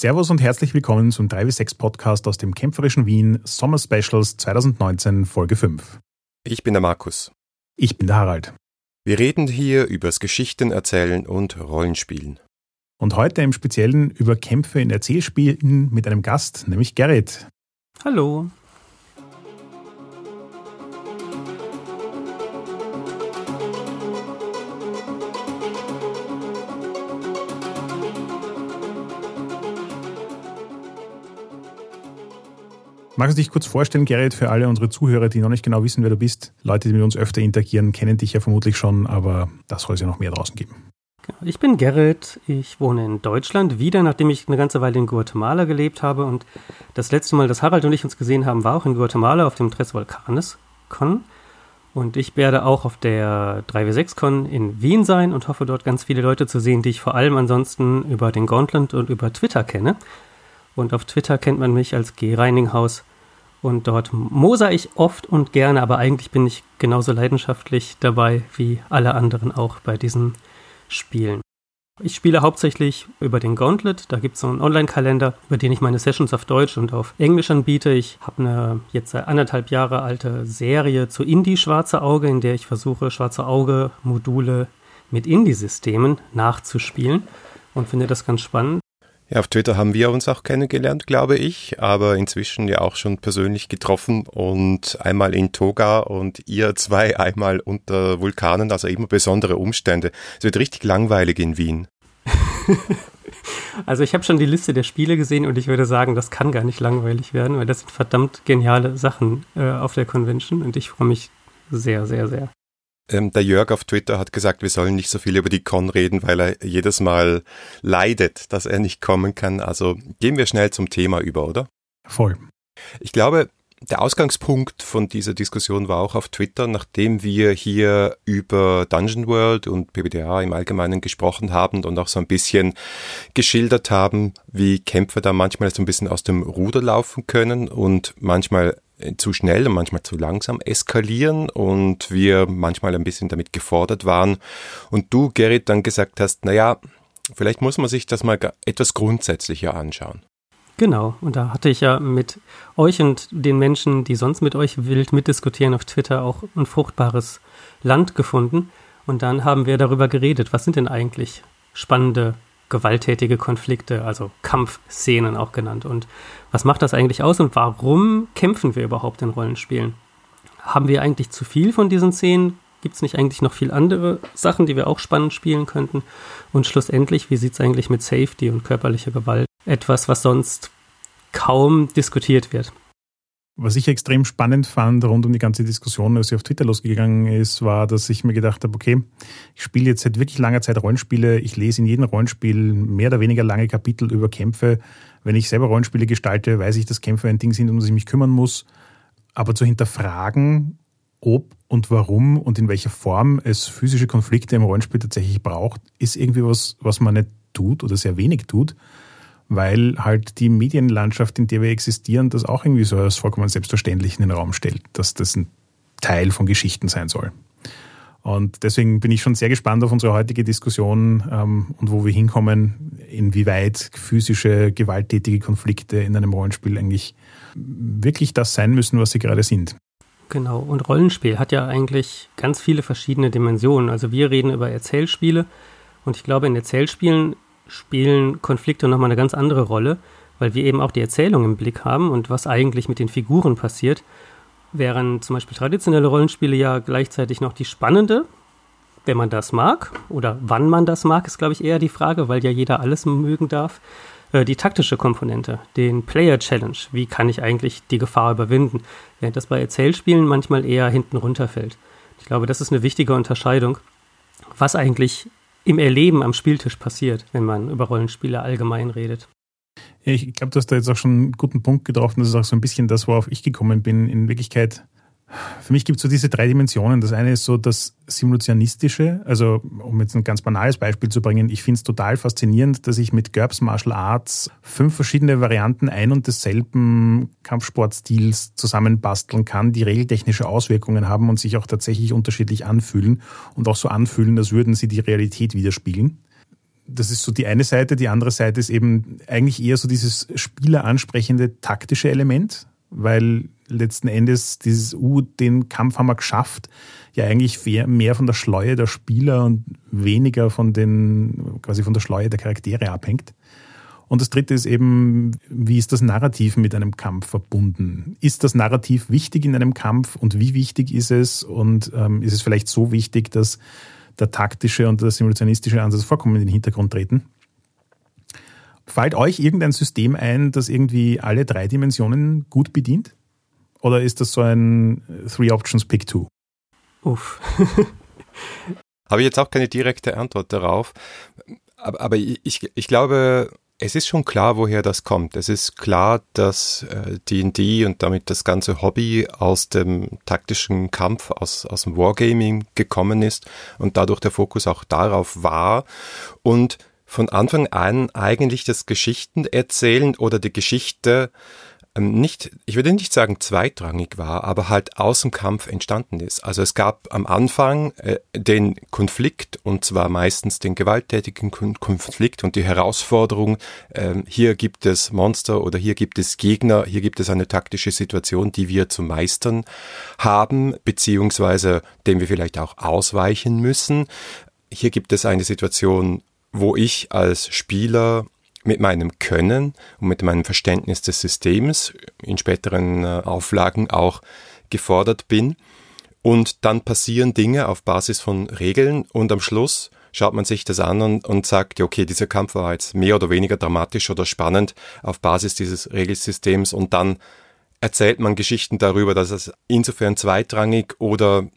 Servus und herzlich willkommen zum 3W6 Podcast aus dem kämpferischen Wien Sommer Specials 2019 Folge 5. Ich bin der Markus. Ich bin der Harald. Wir reden hier übers Geschichten erzählen und Rollenspielen. Und heute im Speziellen über Kämpfe in Erzählspielen mit einem Gast, nämlich Gerrit. Hallo. Magst du dich kurz vorstellen, Gerrit, für alle unsere Zuhörer, die noch nicht genau wissen, wer du bist? Leute, die mit uns öfter interagieren, kennen dich ja vermutlich schon, aber das soll es ja noch mehr draußen geben. Genau, ich bin Gerrit, ich wohne in Deutschland wieder, nachdem ich eine ganze Weile in Guatemala gelebt habe und das letzte Mal, dass Harald und ich uns gesehen haben, war auch in Guatemala auf dem Tres Volcanes Con und ich werde auch auf der 3W6 Con in Wien sein und hoffe dort ganz viele Leute zu sehen, die ich vor allem ansonsten über den Gauntlet und über Twitter kenne. Und auf Twitter kennt man mich als G. Reininghaus und dort moser ich oft und gerne, aber eigentlich bin ich genauso leidenschaftlich dabei wie alle anderen auch bei diesen Spielen. Ich spiele hauptsächlich über den Gauntlet. Da gibt es so einen Online-Kalender, über den ich meine Sessions auf Deutsch und auf Englisch anbiete. Ich habe eine jetzt anderthalb Jahre alte Serie zu Indie Schwarze Auge, in der ich versuche, Schwarze Auge-Module mit Indie-Systemen nachzuspielen und finde das ganz spannend. Ja, auf Twitter haben wir uns auch kennengelernt, glaube ich, aber inzwischen ja auch schon persönlich getroffen und einmal in Toga und ihr zwei einmal unter Vulkanen, also immer besondere Umstände. Es wird richtig langweilig in Wien. also ich habe schon die Liste der Spiele gesehen und ich würde sagen, das kann gar nicht langweilig werden, weil das sind verdammt geniale Sachen äh, auf der Convention und ich freue mich sehr, sehr, sehr. Ähm, der Jörg auf Twitter hat gesagt, wir sollen nicht so viel über die Con reden, weil er jedes Mal leidet, dass er nicht kommen kann. Also gehen wir schnell zum Thema über, oder? Voll. Ich glaube, der Ausgangspunkt von dieser Diskussion war auch auf Twitter, nachdem wir hier über Dungeon World und PBDA im Allgemeinen gesprochen haben und auch so ein bisschen geschildert haben, wie Kämpfer da manchmal so ein bisschen aus dem Ruder laufen können und manchmal zu schnell und manchmal zu langsam eskalieren und wir manchmal ein bisschen damit gefordert waren und du, Gerrit, dann gesagt hast, naja, vielleicht muss man sich das mal etwas grundsätzlicher anschauen. Genau, und da hatte ich ja mit euch und den Menschen, die sonst mit euch wild mitdiskutieren auf Twitter, auch ein fruchtbares Land gefunden. Und dann haben wir darüber geredet, was sind denn eigentlich spannende gewalttätige Konflikte, also Kampfszenen auch genannt. Und was macht das eigentlich aus und warum kämpfen wir überhaupt in Rollenspielen? Haben wir eigentlich zu viel von diesen Szenen? Gibt es nicht eigentlich noch viel andere Sachen, die wir auch spannend spielen könnten? Und schlussendlich, wie sieht es eigentlich mit Safety und körperlicher Gewalt? Etwas, was sonst kaum diskutiert wird. Was ich extrem spannend fand rund um die ganze Diskussion, als sie auf Twitter losgegangen ist, war, dass ich mir gedacht habe, okay, ich spiele jetzt seit wirklich langer Zeit Rollenspiele. Ich lese in jedem Rollenspiel mehr oder weniger lange Kapitel über Kämpfe. Wenn ich selber Rollenspiele gestalte, weiß ich, dass Kämpfe ein Ding sind, um das ich mich kümmern muss. Aber zu hinterfragen, ob und warum und in welcher Form es physische Konflikte im Rollenspiel tatsächlich braucht, ist irgendwie was, was man nicht tut oder sehr wenig tut weil halt die Medienlandschaft, in der wir existieren, das auch irgendwie so als vollkommen selbstverständlich in den Raum stellt, dass das ein Teil von Geschichten sein soll. Und deswegen bin ich schon sehr gespannt auf unsere heutige Diskussion ähm, und wo wir hinkommen, inwieweit physische, gewalttätige Konflikte in einem Rollenspiel eigentlich wirklich das sein müssen, was sie gerade sind. Genau, und Rollenspiel hat ja eigentlich ganz viele verschiedene Dimensionen. Also wir reden über Erzählspiele und ich glaube, in Erzählspielen spielen Konflikte nochmal eine ganz andere Rolle, weil wir eben auch die Erzählung im Blick haben und was eigentlich mit den Figuren passiert. Während zum Beispiel traditionelle Rollenspiele ja gleichzeitig noch die spannende, wenn man das mag, oder wann man das mag, ist, glaube ich, eher die Frage, weil ja jeder alles mögen darf. Äh, die taktische Komponente, den Player Challenge, wie kann ich eigentlich die Gefahr überwinden, während das bei Erzählspielen manchmal eher hinten runterfällt. Ich glaube, das ist eine wichtige Unterscheidung, was eigentlich im Erleben am Spieltisch passiert, wenn man über Rollenspiele allgemein redet. Ich glaube, du hast da jetzt auch schon einen guten Punkt getroffen. Das ist auch so ein bisschen das, worauf ich gekommen bin. In Wirklichkeit für mich gibt es so diese drei Dimensionen. Das eine ist so das Simulationistische. Also, um jetzt ein ganz banales Beispiel zu bringen, ich finde es total faszinierend, dass ich mit GURPS Martial Arts fünf verschiedene Varianten ein und desselben Kampfsportstils zusammenbasteln kann, die regeltechnische Auswirkungen haben und sich auch tatsächlich unterschiedlich anfühlen und auch so anfühlen, als würden sie die Realität widerspiegeln das ist so die eine Seite. Die andere Seite ist eben eigentlich eher so dieses spieleransprechende taktische Element, weil letzten Endes dieses, uh, den Kampf haben wir geschafft, ja eigentlich mehr von der Schleue der Spieler und weniger von den, quasi von der Schleue der Charaktere abhängt. Und das dritte ist eben, wie ist das Narrativ mit einem Kampf verbunden? Ist das Narrativ wichtig in einem Kampf und wie wichtig ist es? Und ähm, ist es vielleicht so wichtig, dass der taktische und der simulationistische Ansatz vollkommen in den Hintergrund treten? Fällt euch irgendein System ein, das irgendwie alle drei Dimensionen gut bedient? Oder ist das so ein Three Options Pick Two? Uff. Habe ich jetzt auch keine direkte Antwort darauf. Aber, aber ich, ich glaube, es ist schon klar, woher das kommt. Es ist klar, dass D&D äh, und damit das ganze Hobby aus dem taktischen Kampf, aus, aus dem Wargaming gekommen ist und dadurch der Fokus auch darauf war und von Anfang an eigentlich das Geschichten erzählen oder die Geschichte nicht, ich würde nicht sagen zweitrangig war, aber halt aus dem Kampf entstanden ist. Also es gab am Anfang äh, den Konflikt und zwar meistens den gewalttätigen Konflikt und die Herausforderung, äh, hier gibt es Monster oder hier gibt es Gegner, hier gibt es eine taktische Situation, die wir zu meistern haben, beziehungsweise dem wir vielleicht auch ausweichen müssen. Hier gibt es eine Situation, wo ich als Spieler mit meinem Können und mit meinem Verständnis des Systems in späteren äh, Auflagen auch gefordert bin. Und dann passieren Dinge auf Basis von Regeln und am Schluss schaut man sich das an und, und sagt, okay, dieser Kampf war jetzt mehr oder weniger dramatisch oder spannend auf Basis dieses Regelsystems und dann erzählt man Geschichten darüber, dass es insofern zweitrangig oder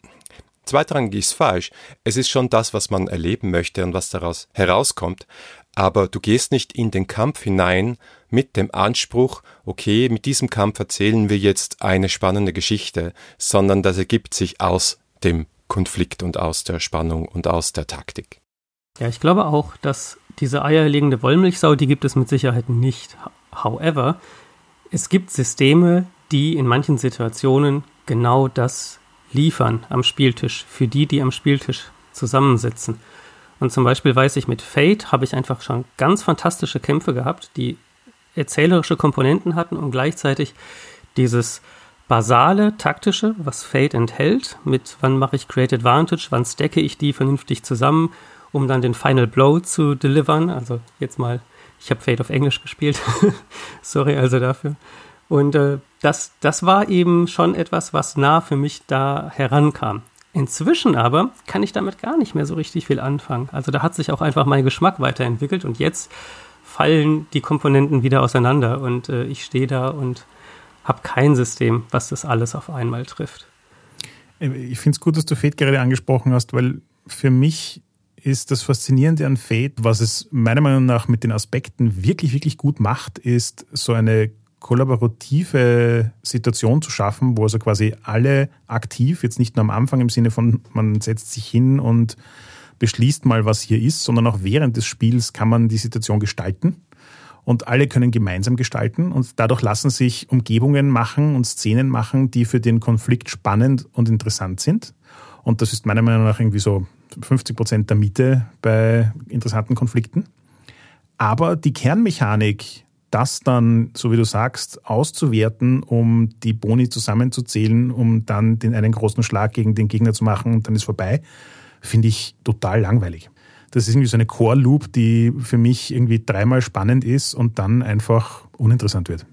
zweitrangig ist falsch. Es ist schon das, was man erleben möchte und was daraus herauskommt aber du gehst nicht in den Kampf hinein mit dem Anspruch, okay, mit diesem Kampf erzählen wir jetzt eine spannende Geschichte, sondern das ergibt sich aus dem Konflikt und aus der Spannung und aus der Taktik. Ja, ich glaube auch, dass diese eierlegende Wollmilchsau, die gibt es mit Sicherheit nicht. However, es gibt Systeme, die in manchen Situationen genau das liefern am Spieltisch, für die, die am Spieltisch zusammensitzen. Und zum Beispiel weiß ich, mit Fate habe ich einfach schon ganz fantastische Kämpfe gehabt, die erzählerische Komponenten hatten und gleichzeitig dieses basale, taktische, was Fate enthält, mit wann mache ich Create Advantage, wann stecke ich die vernünftig zusammen, um dann den Final Blow zu delivern. Also jetzt mal, ich habe Fate auf Englisch gespielt. Sorry also dafür. Und äh, das, das war eben schon etwas, was nah für mich da herankam. Inzwischen aber kann ich damit gar nicht mehr so richtig viel anfangen. Also da hat sich auch einfach mein Geschmack weiterentwickelt und jetzt fallen die Komponenten wieder auseinander und äh, ich stehe da und habe kein System, was das alles auf einmal trifft. Äh, ich finde es gut, dass du Fate gerade angesprochen hast, weil für mich ist das Faszinierende an Fate, was es meiner Meinung nach mit den Aspekten wirklich, wirklich gut macht, ist so eine kollaborative Situation zu schaffen, wo also quasi alle aktiv, jetzt nicht nur am Anfang im Sinne von, man setzt sich hin und beschließt mal, was hier ist, sondern auch während des Spiels kann man die Situation gestalten und alle können gemeinsam gestalten und dadurch lassen sich Umgebungen machen und Szenen machen, die für den Konflikt spannend und interessant sind. Und das ist meiner Meinung nach irgendwie so 50 Prozent der Miete bei interessanten Konflikten. Aber die Kernmechanik das dann, so wie du sagst, auszuwerten, um die Boni zusammenzuzählen, um dann den einen großen Schlag gegen den Gegner zu machen und dann ist vorbei, finde ich total langweilig. Das ist irgendwie so eine Core-Loop, die für mich irgendwie dreimal spannend ist und dann einfach uninteressant wird.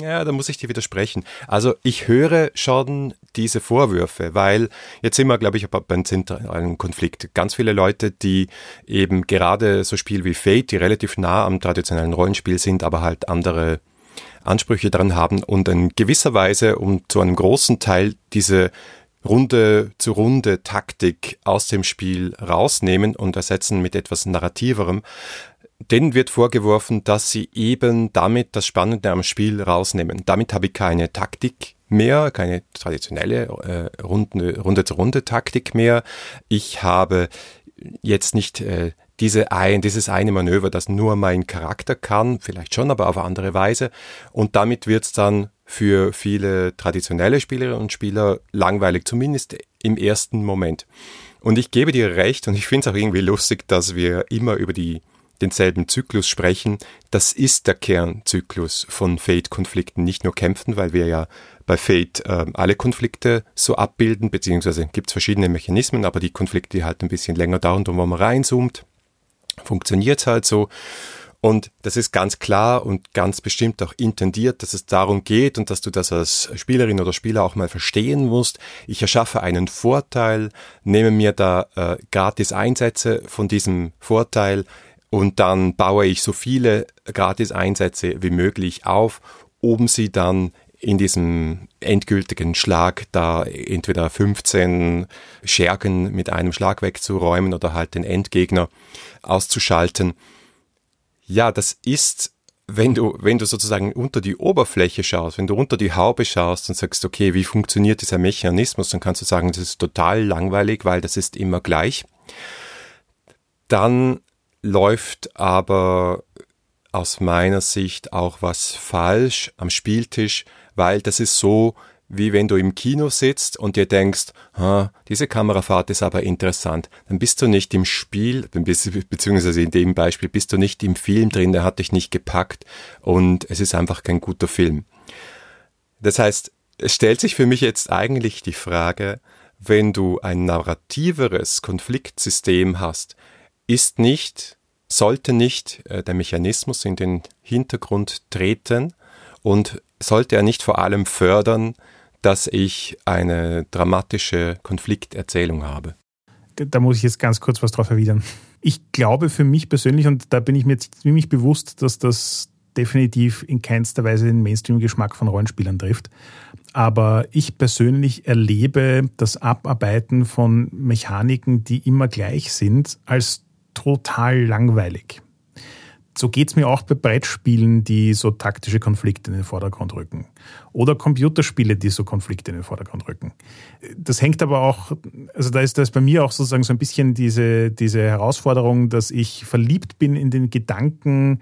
Ja, da muss ich dir widersprechen. Also ich höre schon diese Vorwürfe, weil jetzt sind wir, glaube ich, beim zentralen Konflikt. Ganz viele Leute, die eben gerade so Spiel wie Fate, die relativ nah am traditionellen Rollenspiel sind, aber halt andere Ansprüche dran haben und in gewisser Weise um zu einem großen Teil diese Runde zu Runde Taktik aus dem Spiel rausnehmen und ersetzen mit etwas narrativerem, denen wird vorgeworfen, dass sie eben damit das Spannende am Spiel rausnehmen. Damit habe ich keine Taktik mehr, keine traditionelle äh, Runde, Runde zu Runde Taktik mehr. Ich habe jetzt nicht äh, diese ein, dieses eine Manöver, das nur mein Charakter kann, vielleicht schon, aber auf andere Weise. Und damit wird es dann für viele traditionelle Spielerinnen und Spieler langweilig, zumindest im ersten Moment. Und ich gebe dir recht und ich finde es auch irgendwie lustig, dass wir immer über die denselben Zyklus sprechen. Das ist der Kernzyklus von Fate-Konflikten, nicht nur kämpfen, weil wir ja bei Fate äh, alle Konflikte so abbilden, beziehungsweise gibt es verschiedene Mechanismen, aber die Konflikte, die halt ein bisschen länger dauern und wo man reinzoomt, funktioniert es halt so. Und das ist ganz klar und ganz bestimmt auch intendiert, dass es darum geht und dass du das als Spielerin oder Spieler auch mal verstehen musst. Ich erschaffe einen Vorteil, nehme mir da äh, gratis Einsätze von diesem Vorteil und dann baue ich so viele gratis Einsätze wie möglich auf, um sie dann in diesem endgültigen Schlag da entweder 15 Schergen mit einem Schlag wegzuräumen oder halt den Endgegner auszuschalten. Ja, das ist, wenn du, wenn du sozusagen unter die Oberfläche schaust, wenn du unter die Haube schaust und sagst, okay, wie funktioniert dieser Mechanismus, dann kannst du sagen, das ist total langweilig, weil das ist immer gleich. Dann läuft aber aus meiner Sicht auch was falsch am Spieltisch, weil das ist so, wie wenn du im Kino sitzt und dir denkst, ha, diese Kamerafahrt ist aber interessant, dann bist du nicht im Spiel, beziehungsweise in dem Beispiel bist du nicht im Film drin, der hat dich nicht gepackt und es ist einfach kein guter Film. Das heißt, es stellt sich für mich jetzt eigentlich die Frage, wenn du ein narrativeres Konfliktsystem hast, ist nicht, sollte nicht äh, der Mechanismus in den Hintergrund treten und sollte er nicht vor allem fördern, dass ich eine dramatische Konflikterzählung habe. Da muss ich jetzt ganz kurz was drauf erwidern. Ich glaube für mich persönlich, und da bin ich mir ziemlich bewusst, dass das definitiv in keinster Weise den Mainstream-Geschmack von Rollenspielern trifft. Aber ich persönlich erlebe das Abarbeiten von Mechaniken, die immer gleich sind, als total langweilig so geht's mir auch bei Brettspielen, die so taktische Konflikte in den Vordergrund rücken. Oder Computerspiele, die so Konflikte in den Vordergrund rücken. Das hängt aber auch, also da ist das bei mir auch sozusagen so ein bisschen diese, diese Herausforderung, dass ich verliebt bin in den Gedanken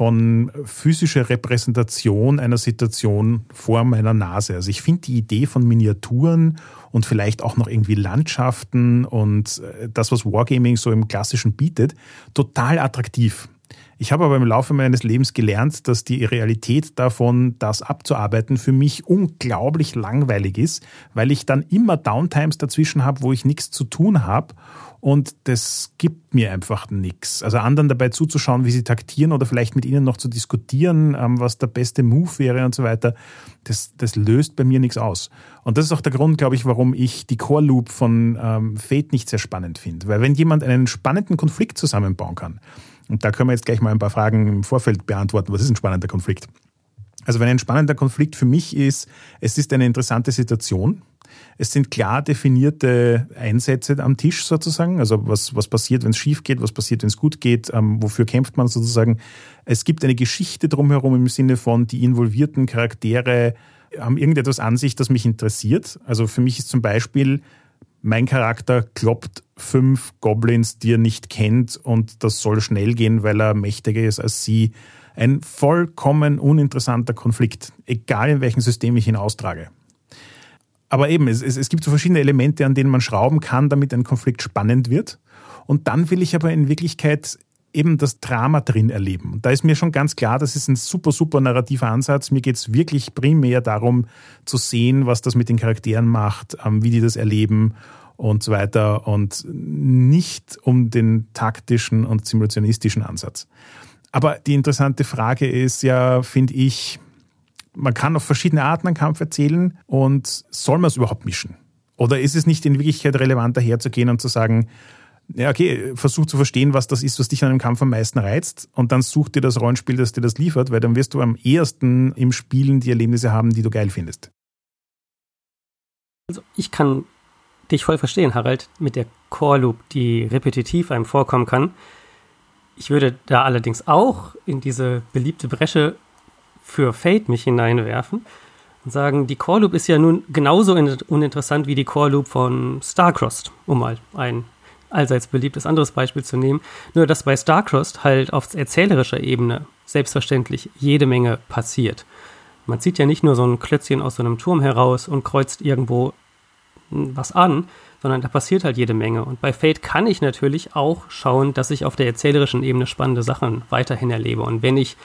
von physischer Repräsentation einer Situation vor meiner Nase. Also ich finde die Idee von Miniaturen und vielleicht auch noch irgendwie Landschaften und äh, das, was Wargaming so im Klassischen bietet, total attraktiv. Ich habe aber im Laufe meines Lebens gelernt, dass die Realität davon, das abzuarbeiten, für mich unglaublich langweilig ist, weil ich dann immer Downtimes dazwischen habe, wo ich nichts zu tun habe. Und das gibt mir einfach nichts. Also anderen dabei zuzuschauen, wie sie taktieren oder vielleicht mit ihnen noch zu diskutieren, ähm, was der beste Move wäre und so weiter, das, das löst bei mir nichts aus. Und das ist auch der Grund, glaube ich, warum ich die Core Loop von ähm, Fate nicht sehr spannend finde. Weil wenn jemand einen spannenden Konflikt zusammenbauen kann, und da können wir jetzt gleich mal ein paar Fragen im Vorfeld beantworten. Was ist ein spannender Konflikt? Also wenn ein spannender Konflikt für mich ist, es ist eine interessante Situation. Es sind klar definierte Einsätze am Tisch sozusagen. Also was, was passiert, wenn es schief geht, was passiert, wenn es gut geht, ähm, wofür kämpft man sozusagen. Es gibt eine Geschichte drumherum im Sinne von, die involvierten Charaktere haben irgendetwas an sich, das mich interessiert. Also für mich ist zum Beispiel mein Charakter kloppt fünf Goblins, die er nicht kennt und das soll schnell gehen, weil er mächtiger ist als sie. Ein vollkommen uninteressanter Konflikt, egal in welchem System ich ihn austrage. Aber eben, es, es, es gibt so verschiedene Elemente, an denen man schrauben kann, damit ein Konflikt spannend wird. Und dann will ich aber in Wirklichkeit eben das Drama drin erleben. Und da ist mir schon ganz klar, das ist ein super, super narrativer Ansatz. Mir geht es wirklich primär darum zu sehen, was das mit den Charakteren macht, ähm, wie die das erleben und so weiter und nicht um den taktischen und simulationistischen Ansatz. Aber die interessante Frage ist ja, finde ich, man kann auf verschiedene Arten einen Kampf erzählen und soll man es überhaupt mischen? Oder ist es nicht in Wirklichkeit relevant, daherzugehen und zu sagen, ja, okay, versuch zu verstehen, was das ist, was dich an einem Kampf am meisten reizt und dann such dir das Rollenspiel, das dir das liefert, weil dann wirst du am ehesten im Spielen die Erlebnisse haben, die du geil findest. Also ich kann dich voll verstehen, Harald, mit der Core Loop, die repetitiv einem vorkommen kann. Ich würde da allerdings auch in diese beliebte Bresche für Fate mich hineinwerfen und sagen, die Core Loop ist ja nun genauso uninteressant wie die Core Loop von Starcrossed, um mal ein allseits beliebtes anderes Beispiel zu nehmen. Nur, dass bei Starcrossed halt auf erzählerischer Ebene selbstverständlich jede Menge passiert. Man zieht ja nicht nur so ein Klötzchen aus so einem Turm heraus und kreuzt irgendwo was an, sondern da passiert halt jede Menge. Und bei Fate kann ich natürlich auch schauen, dass ich auf der erzählerischen Ebene spannende Sachen weiterhin erlebe. Und wenn ich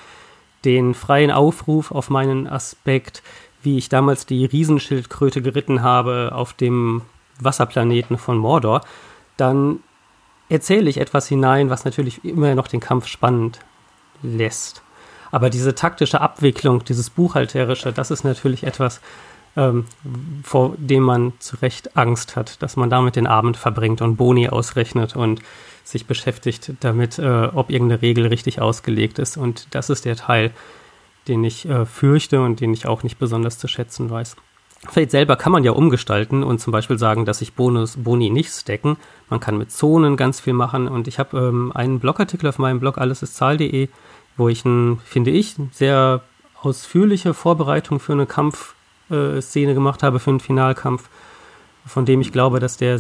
den freien Aufruf auf meinen Aspekt, wie ich damals die Riesenschildkröte geritten habe auf dem Wasserplaneten von Mordor, dann erzähle ich etwas hinein, was natürlich immer noch den Kampf spannend lässt. Aber diese taktische Abwicklung, dieses Buchhalterische, das ist natürlich etwas, ähm, vor dem man zu Recht Angst hat, dass man damit den Abend verbringt und Boni ausrechnet und sich beschäftigt damit, äh, ob irgendeine Regel richtig ausgelegt ist. Und das ist der Teil, den ich äh, fürchte und den ich auch nicht besonders zu schätzen weiß. Fate selber kann man ja umgestalten und zum Beispiel sagen, dass sich Bonus, Boni nicht stacken. Man kann mit Zonen ganz viel machen und ich habe ähm, einen Blogartikel auf meinem Blog allesistzahl.de, wo ich, ein, finde ich, sehr ausführliche Vorbereitung für eine Kampfszene äh, gemacht habe, für einen Finalkampf, von dem ich glaube, dass der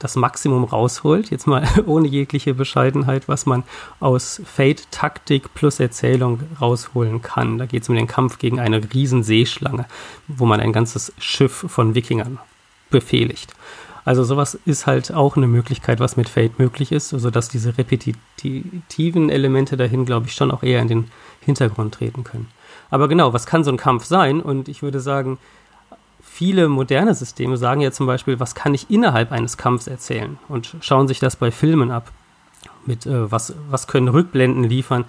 das Maximum rausholt, jetzt mal ohne jegliche Bescheidenheit, was man aus Fate, Taktik plus Erzählung rausholen kann. Da geht es um den Kampf gegen eine riesen Seeschlange, wo man ein ganzes Schiff von Wikingern befehligt. Also sowas ist halt auch eine Möglichkeit, was mit Fate möglich ist, also dass diese repetitiven Elemente dahin, glaube ich, schon auch eher in den Hintergrund treten können. Aber genau, was kann so ein Kampf sein? Und ich würde sagen, viele moderne Systeme sagen ja zum Beispiel, was kann ich innerhalb eines Kampfs erzählen und schauen sich das bei Filmen ab. Mit äh, was, was können Rückblenden liefern,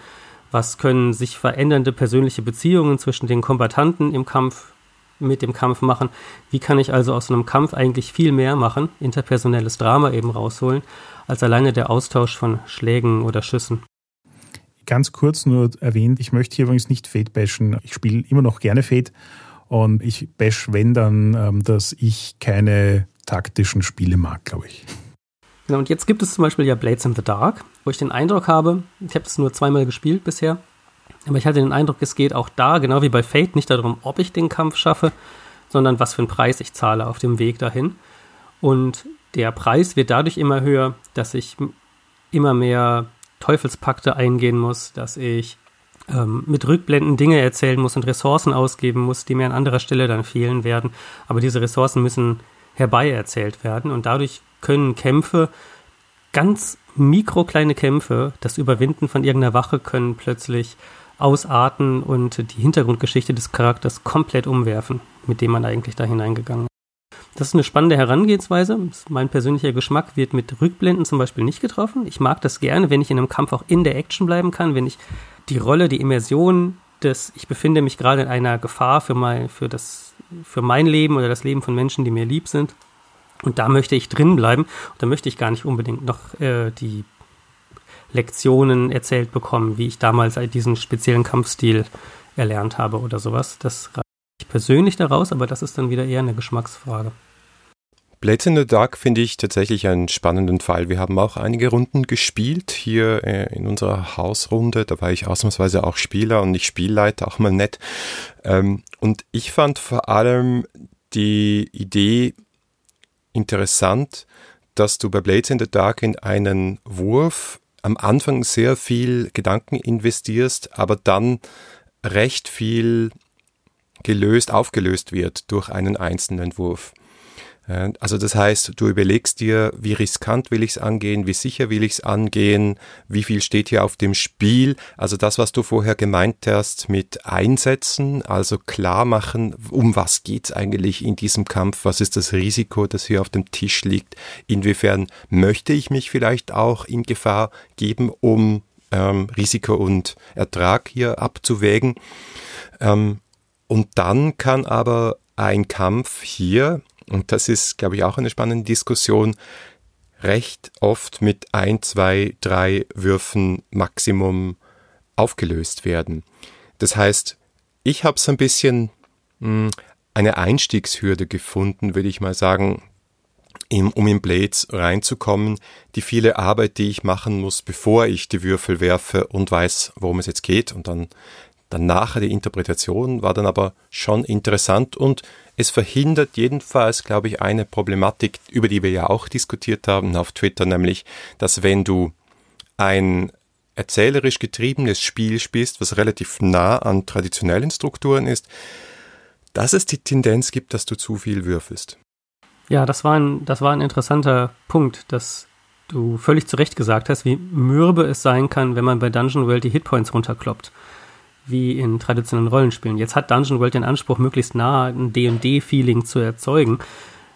was können sich verändernde persönliche Beziehungen zwischen den Kombatanten im Kampf mit dem Kampf machen. Wie kann ich also aus einem Kampf eigentlich viel mehr machen, interpersonelles Drama eben rausholen, als alleine der Austausch von Schlägen oder Schüssen. Ganz kurz nur erwähnt, ich möchte hier übrigens nicht Fate bashen. Ich spiele immer noch gerne Fate und ich bash, wenn dann, ähm, dass ich keine taktischen Spiele mag, glaube ich. Genau, und jetzt gibt es zum Beispiel ja Blades in the Dark, wo ich den Eindruck habe, ich habe es nur zweimal gespielt bisher, aber ich hatte den Eindruck, es geht auch da, genau wie bei Fate, nicht darum, ob ich den Kampf schaffe, sondern was für einen Preis ich zahle auf dem Weg dahin. Und der Preis wird dadurch immer höher, dass ich immer mehr Teufelspakte eingehen muss, dass ich ähm, mit Rückblenden Dinge erzählen muss und Ressourcen ausgeben muss, die mir an anderer Stelle dann fehlen werden. Aber diese Ressourcen müssen herbeierzählt werden und dadurch können Kämpfe, ganz mikrokleine Kämpfe, das Überwinden von irgendeiner Wache können plötzlich ausarten und die Hintergrundgeschichte des Charakters komplett umwerfen, mit dem man eigentlich da hineingegangen ist. Das ist eine spannende Herangehensweise. Mein persönlicher Geschmack wird mit Rückblenden zum Beispiel nicht getroffen. Ich mag das gerne, wenn ich in einem Kampf auch in der Action bleiben kann, wenn ich die Rolle, die Immersion des, ich befinde mich gerade in einer Gefahr für mein, für das, für mein Leben oder das Leben von Menschen, die mir lieb sind. Und da möchte ich drin bleiben. Da möchte ich gar nicht unbedingt noch äh, die Lektionen erzählt bekommen, wie ich damals diesen speziellen Kampfstil erlernt habe oder sowas. Das reicht persönlich daraus, aber das ist dann wieder eher eine Geschmacksfrage. Blades in the Dark finde ich tatsächlich einen spannenden Fall. Wir haben auch einige Runden gespielt hier äh, in unserer Hausrunde. Da war ich ausnahmsweise auch Spieler und nicht Spielleiter, auch mal nett. Ähm, und ich fand vor allem die Idee interessant, dass du bei Blades in the Dark in einen Wurf am Anfang sehr viel Gedanken investierst, aber dann recht viel gelöst, aufgelöst wird durch einen einzelnen Wurf. Äh, also das heißt, du überlegst dir, wie riskant will ich es angehen, wie sicher will ich es angehen, wie viel steht hier auf dem Spiel. Also das, was du vorher gemeint hast mit Einsätzen, also klar machen, um was geht's eigentlich in diesem Kampf, was ist das Risiko, das hier auf dem Tisch liegt, inwiefern möchte ich mich vielleicht auch in Gefahr geben, um ähm, Risiko und Ertrag hier abzuwägen. Ähm, und dann kann aber ein Kampf hier und das ist, glaube ich, auch eine spannende Diskussion, recht oft mit ein, zwei, drei Würfen Maximum aufgelöst werden. Das heißt, ich habe so ein bisschen mh, hm, eine Einstiegshürde gefunden, würde ich mal sagen, um in Blades reinzukommen, die viele Arbeit, die ich machen muss, bevor ich die Würfel werfe und weiß, worum es jetzt geht. Und dann dann nachher die Interpretation war dann aber schon interessant und es verhindert jedenfalls, glaube ich, eine Problematik, über die wir ja auch diskutiert haben auf Twitter, nämlich, dass wenn du ein erzählerisch getriebenes Spiel spielst, was relativ nah an traditionellen Strukturen ist, dass es die Tendenz gibt, dass du zu viel würfelst. Ja, das war ein, das war ein interessanter Punkt, dass du völlig zu Recht gesagt hast, wie mürbe es sein kann, wenn man bei Dungeon World die Hitpoints runterkloppt. Wie in traditionellen Rollenspielen. Jetzt hat Dungeon World den Anspruch, möglichst nah ein D&D-Feeling zu erzeugen.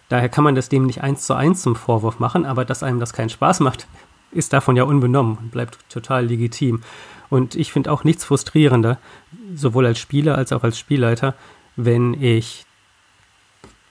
Daher kann man das dem nicht eins zu eins zum Vorwurf machen, aber dass einem das keinen Spaß macht, ist davon ja unbenommen und bleibt total legitim. Und ich finde auch nichts frustrierender, sowohl als Spieler als auch als Spielleiter, wenn ich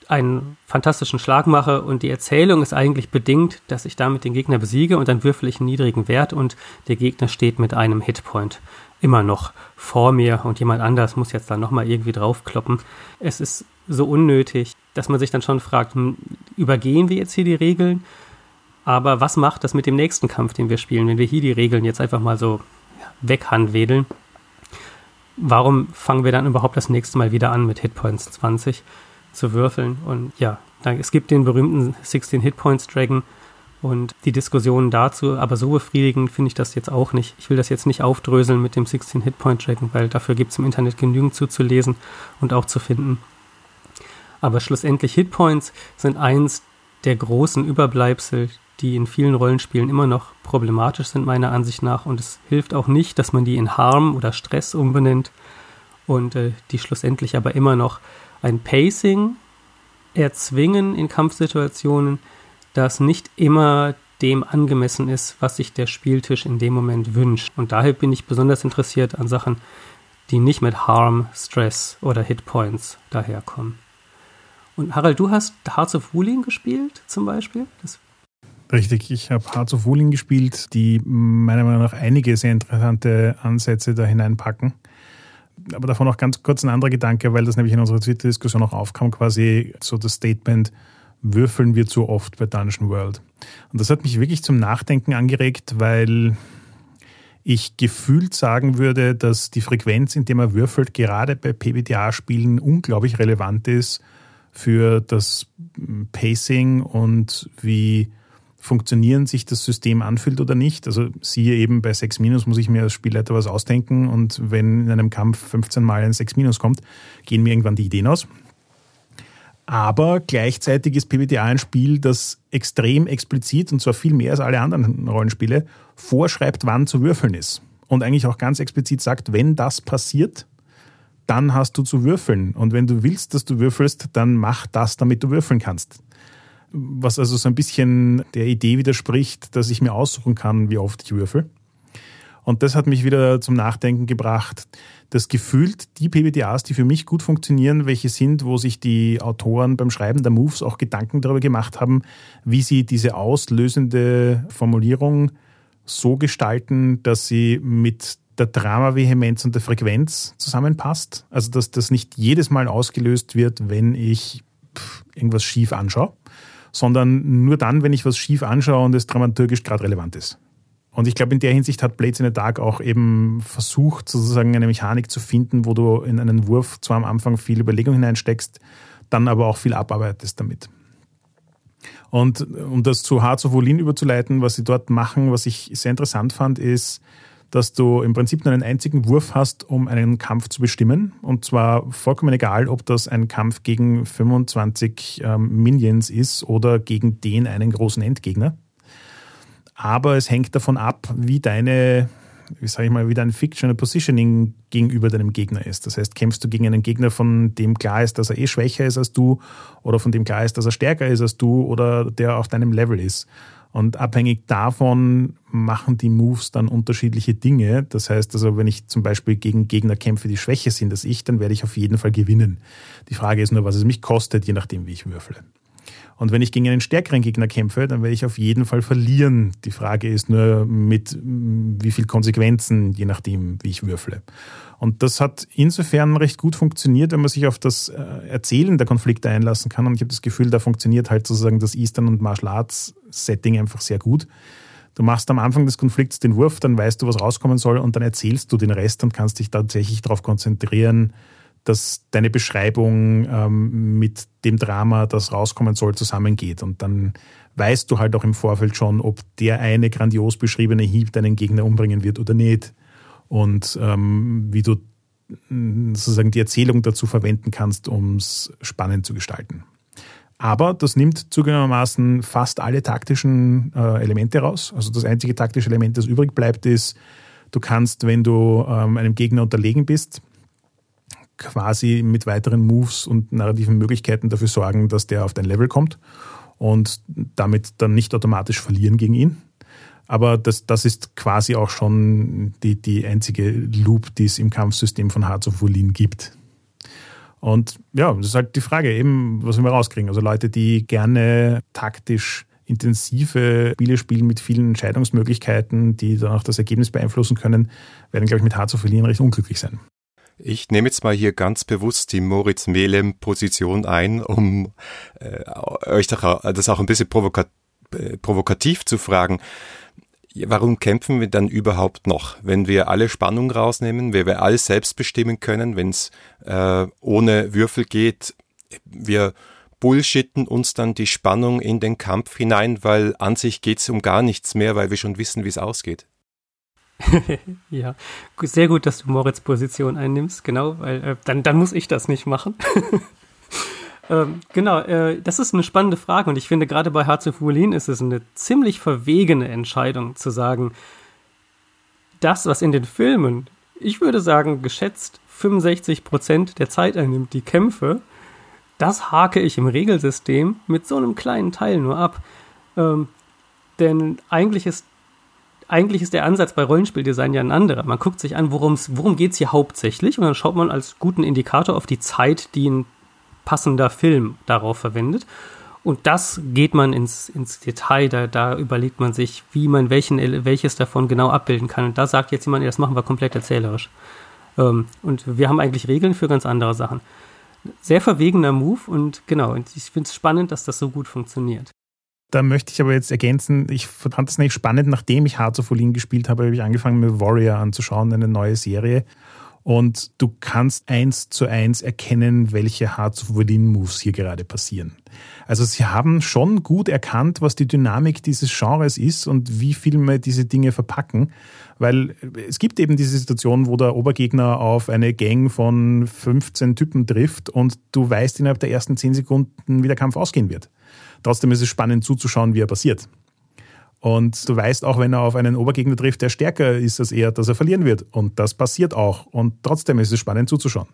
einen fantastischen Schlag mache und die Erzählung ist eigentlich bedingt, dass ich damit den Gegner besiege und dann würfel ich einen niedrigen Wert und der Gegner steht mit einem Hitpoint immer noch vor mir und jemand anders muss jetzt da nochmal irgendwie draufkloppen. Es ist so unnötig, dass man sich dann schon fragt, hm, übergehen wir jetzt hier die Regeln? Aber was macht das mit dem nächsten Kampf, den wir spielen, wenn wir hier die Regeln jetzt einfach mal so weghandwedeln? Warum fangen wir dann überhaupt das nächste Mal wieder an mit Hitpoints 20? zu würfeln. Und ja, es gibt den berühmten 16 Hitpoints Dragon und die Diskussionen dazu, aber so befriedigend finde ich das jetzt auch nicht. Ich will das jetzt nicht aufdröseln mit dem 16 Hitpoint Dragon, weil dafür gibt es im Internet genügend zuzulesen und auch zu finden. Aber schlussendlich Hitpoints sind eins der großen Überbleibsel, die in vielen Rollenspielen immer noch problematisch sind, meiner Ansicht nach. Und es hilft auch nicht, dass man die in Harm oder Stress umbenennt und äh, die schlussendlich aber immer noch ein Pacing erzwingen in Kampfsituationen, das nicht immer dem angemessen ist, was sich der Spieltisch in dem Moment wünscht. Und daher bin ich besonders interessiert an Sachen, die nicht mit Harm, Stress oder Hitpoints daherkommen. Und Harald, du hast Hearts of Wooling gespielt zum Beispiel? Das Richtig, ich habe Hearts of Wooling gespielt, die meiner Meinung nach einige sehr interessante Ansätze da hineinpacken aber davon noch ganz kurz ein anderer Gedanke, weil das nämlich in unserer Twitter-Diskussion auch aufkam, quasi so das Statement, würfeln wir zu oft bei Dungeon World. Und das hat mich wirklich zum Nachdenken angeregt, weil ich gefühlt sagen würde, dass die Frequenz, in der man würfelt, gerade bei PBTA-Spielen unglaublich relevant ist für das Pacing und wie funktionieren, sich das System anfühlt oder nicht. Also siehe eben bei 6 Minus muss ich mir als Spielleiter was ausdenken und wenn in einem Kampf 15 Mal ein 6 Minus kommt, gehen mir irgendwann die Ideen aus. Aber gleichzeitig ist PBTA ein Spiel, das extrem explizit, und zwar viel mehr als alle anderen Rollenspiele, vorschreibt, wann zu würfeln ist. Und eigentlich auch ganz explizit sagt, wenn das passiert, dann hast du zu würfeln. Und wenn du willst, dass du würfelst, dann mach das, damit du würfeln kannst was also so ein bisschen der Idee widerspricht, dass ich mir aussuchen kann, wie oft ich würfel. Und das hat mich wieder zum Nachdenken gebracht, dass gefühlt die PBTAs, die für mich gut funktionieren, welche sind, wo sich die Autoren beim Schreiben der Moves auch Gedanken darüber gemacht haben, wie sie diese auslösende Formulierung so gestalten, dass sie mit der Drama-Vehemenz und der Frequenz zusammenpasst. Also dass das nicht jedes Mal ausgelöst wird, wenn ich irgendwas schief anschaue, sondern nur dann, wenn ich was schief anschaue und es dramaturgisch gerade relevant ist. Und ich glaube, in der Hinsicht hat Blades in the Dark auch eben versucht, sozusagen eine Mechanik zu finden, wo du in einen Wurf zwar am Anfang viel Überlegung hineinsteckst, dann aber auch viel abarbeitest damit. Und um das zu Hearts of Wolin überzuleiten, was sie dort machen, was ich sehr interessant fand, ist, dass du im Prinzip nur einen einzigen Wurf hast, um einen Kampf zu bestimmen. Und zwar vollkommen egal, ob das ein Kampf gegen 25 ähm, Minions ist oder gegen den einen großen Endgegner. Aber es hängt davon ab, wie deine, wie sage ich mal, wie dein Fictional Positioning gegenüber deinem Gegner ist. Das heißt, kämpfst du gegen einen Gegner, von dem klar ist, dass er eh schwächer ist als du, oder von dem klar ist, dass er stärker ist als du, oder der auf deinem Level ist. Und abhängig davon machen die Moves dann unterschiedliche Dinge. Das heißt also, wenn ich zum Beispiel gegen Gegner kämpfe, die schwächer sind als ich, dann werde ich auf jeden Fall gewinnen. Die Frage ist nur, was es mich kostet, je nachdem, wie ich würfle. Und wenn ich gegen einen stärkeren Gegner kämpfe, dann werde ich auf jeden Fall verlieren. Die Frage ist nur, mit wie viel Konsequenzen, je nachdem, wie ich würfle. Und das hat insofern recht gut funktioniert, wenn man sich auf das äh, Erzählen der Konflikte einlassen kann. Und ich habe das Gefühl, da funktioniert halt sozusagen das Eastern und Martial Arts Setting einfach sehr gut. Du machst am Anfang des Konflikts den Wurf, dann weißt du, was rauskommen soll und dann erzählst du den Rest und kannst dich tatsächlich darauf konzentrieren, dass deine Beschreibung ähm, mit dem Drama, das rauskommen soll, zusammengeht. Und dann weißt du halt auch im Vorfeld schon, ob der eine grandios beschriebene Hieb deinen Gegner umbringen wird oder nicht und ähm, wie du mm, sozusagen die Erzählung dazu verwenden kannst, um es spannend zu gestalten. Aber das nimmt zugegebenermaßen fast alle taktischen äh, Elemente raus. Also das einzige taktische Element, das übrig bleibt, ist, du kannst, wenn du ähm, einem Gegner unterlegen bist, quasi mit weiteren Moves und narrativen Möglichkeiten dafür sorgen, dass der auf dein Level kommt und damit dann nicht automatisch verlieren gegen ihn. Aber das, das ist quasi auch schon die, die einzige Loop, die es im Kampfsystem von Hearts of Wulin gibt. Und ja, das ist halt die Frage eben, was wir rauskriegen. Also Leute, die gerne taktisch intensive Spiele spielen mit vielen Entscheidungsmöglichkeiten, die dann auch das Ergebnis beeinflussen können, werden, glaube ich, mit Hearts of Wulin recht unglücklich sein. Ich nehme jetzt mal hier ganz bewusst die Moritz Melem-Position ein, um äh, euch das auch ein bisschen provokat äh, provokativ zu fragen. Warum kämpfen wir dann überhaupt noch, wenn wir alle Spannung rausnehmen, wenn wir alles selbst bestimmen können, wenn es äh, ohne Würfel geht? Wir bullshitten uns dann die Spannung in den Kampf hinein, weil an sich geht es um gar nichts mehr, weil wir schon wissen, wie es ausgeht. ja, sehr gut, dass du Moritz Position einnimmst, genau, weil äh, dann, dann muss ich das nicht machen. ähm, genau, äh, das ist eine spannende Frage und ich finde, gerade bei Wulin ist es eine ziemlich verwegene Entscheidung zu sagen, das, was in den Filmen, ich würde sagen, geschätzt 65 Prozent der Zeit einnimmt, die Kämpfe, das hake ich im Regelsystem mit so einem kleinen Teil nur ab. Ähm, denn eigentlich ist eigentlich ist der Ansatz bei Rollenspieldesign ja ein anderer. Man guckt sich an, worum geht es hier hauptsächlich und dann schaut man als guten Indikator auf die Zeit, die ein passender Film darauf verwendet. Und das geht man ins, ins Detail, da, da überlegt man sich, wie man welchen, welches davon genau abbilden kann. Und da sagt jetzt jemand, das machen wir komplett erzählerisch. Ähm, und wir haben eigentlich Regeln für ganz andere Sachen. Sehr verwegener Move und genau, und ich finde es spannend, dass das so gut funktioniert. Da möchte ich aber jetzt ergänzen, ich fand es nicht spannend, nachdem ich Hearts of Olin gespielt habe, habe ich angefangen mit Warrior anzuschauen, eine neue Serie. Und du kannst eins zu eins erkennen, welche Hearts of Within Moves hier gerade passieren. Also sie haben schon gut erkannt, was die Dynamik dieses Genres ist und wie Filme diese Dinge verpacken. Weil es gibt eben diese Situation, wo der Obergegner auf eine Gang von 15 Typen trifft und du weißt innerhalb der ersten 10 Sekunden, wie der Kampf ausgehen wird. Trotzdem ist es spannend zuzuschauen, wie er passiert. Und du weißt auch, wenn er auf einen Obergegner trifft, der stärker ist als er, dass er verlieren wird. Und das passiert auch. Und trotzdem ist es spannend zuzuschauen.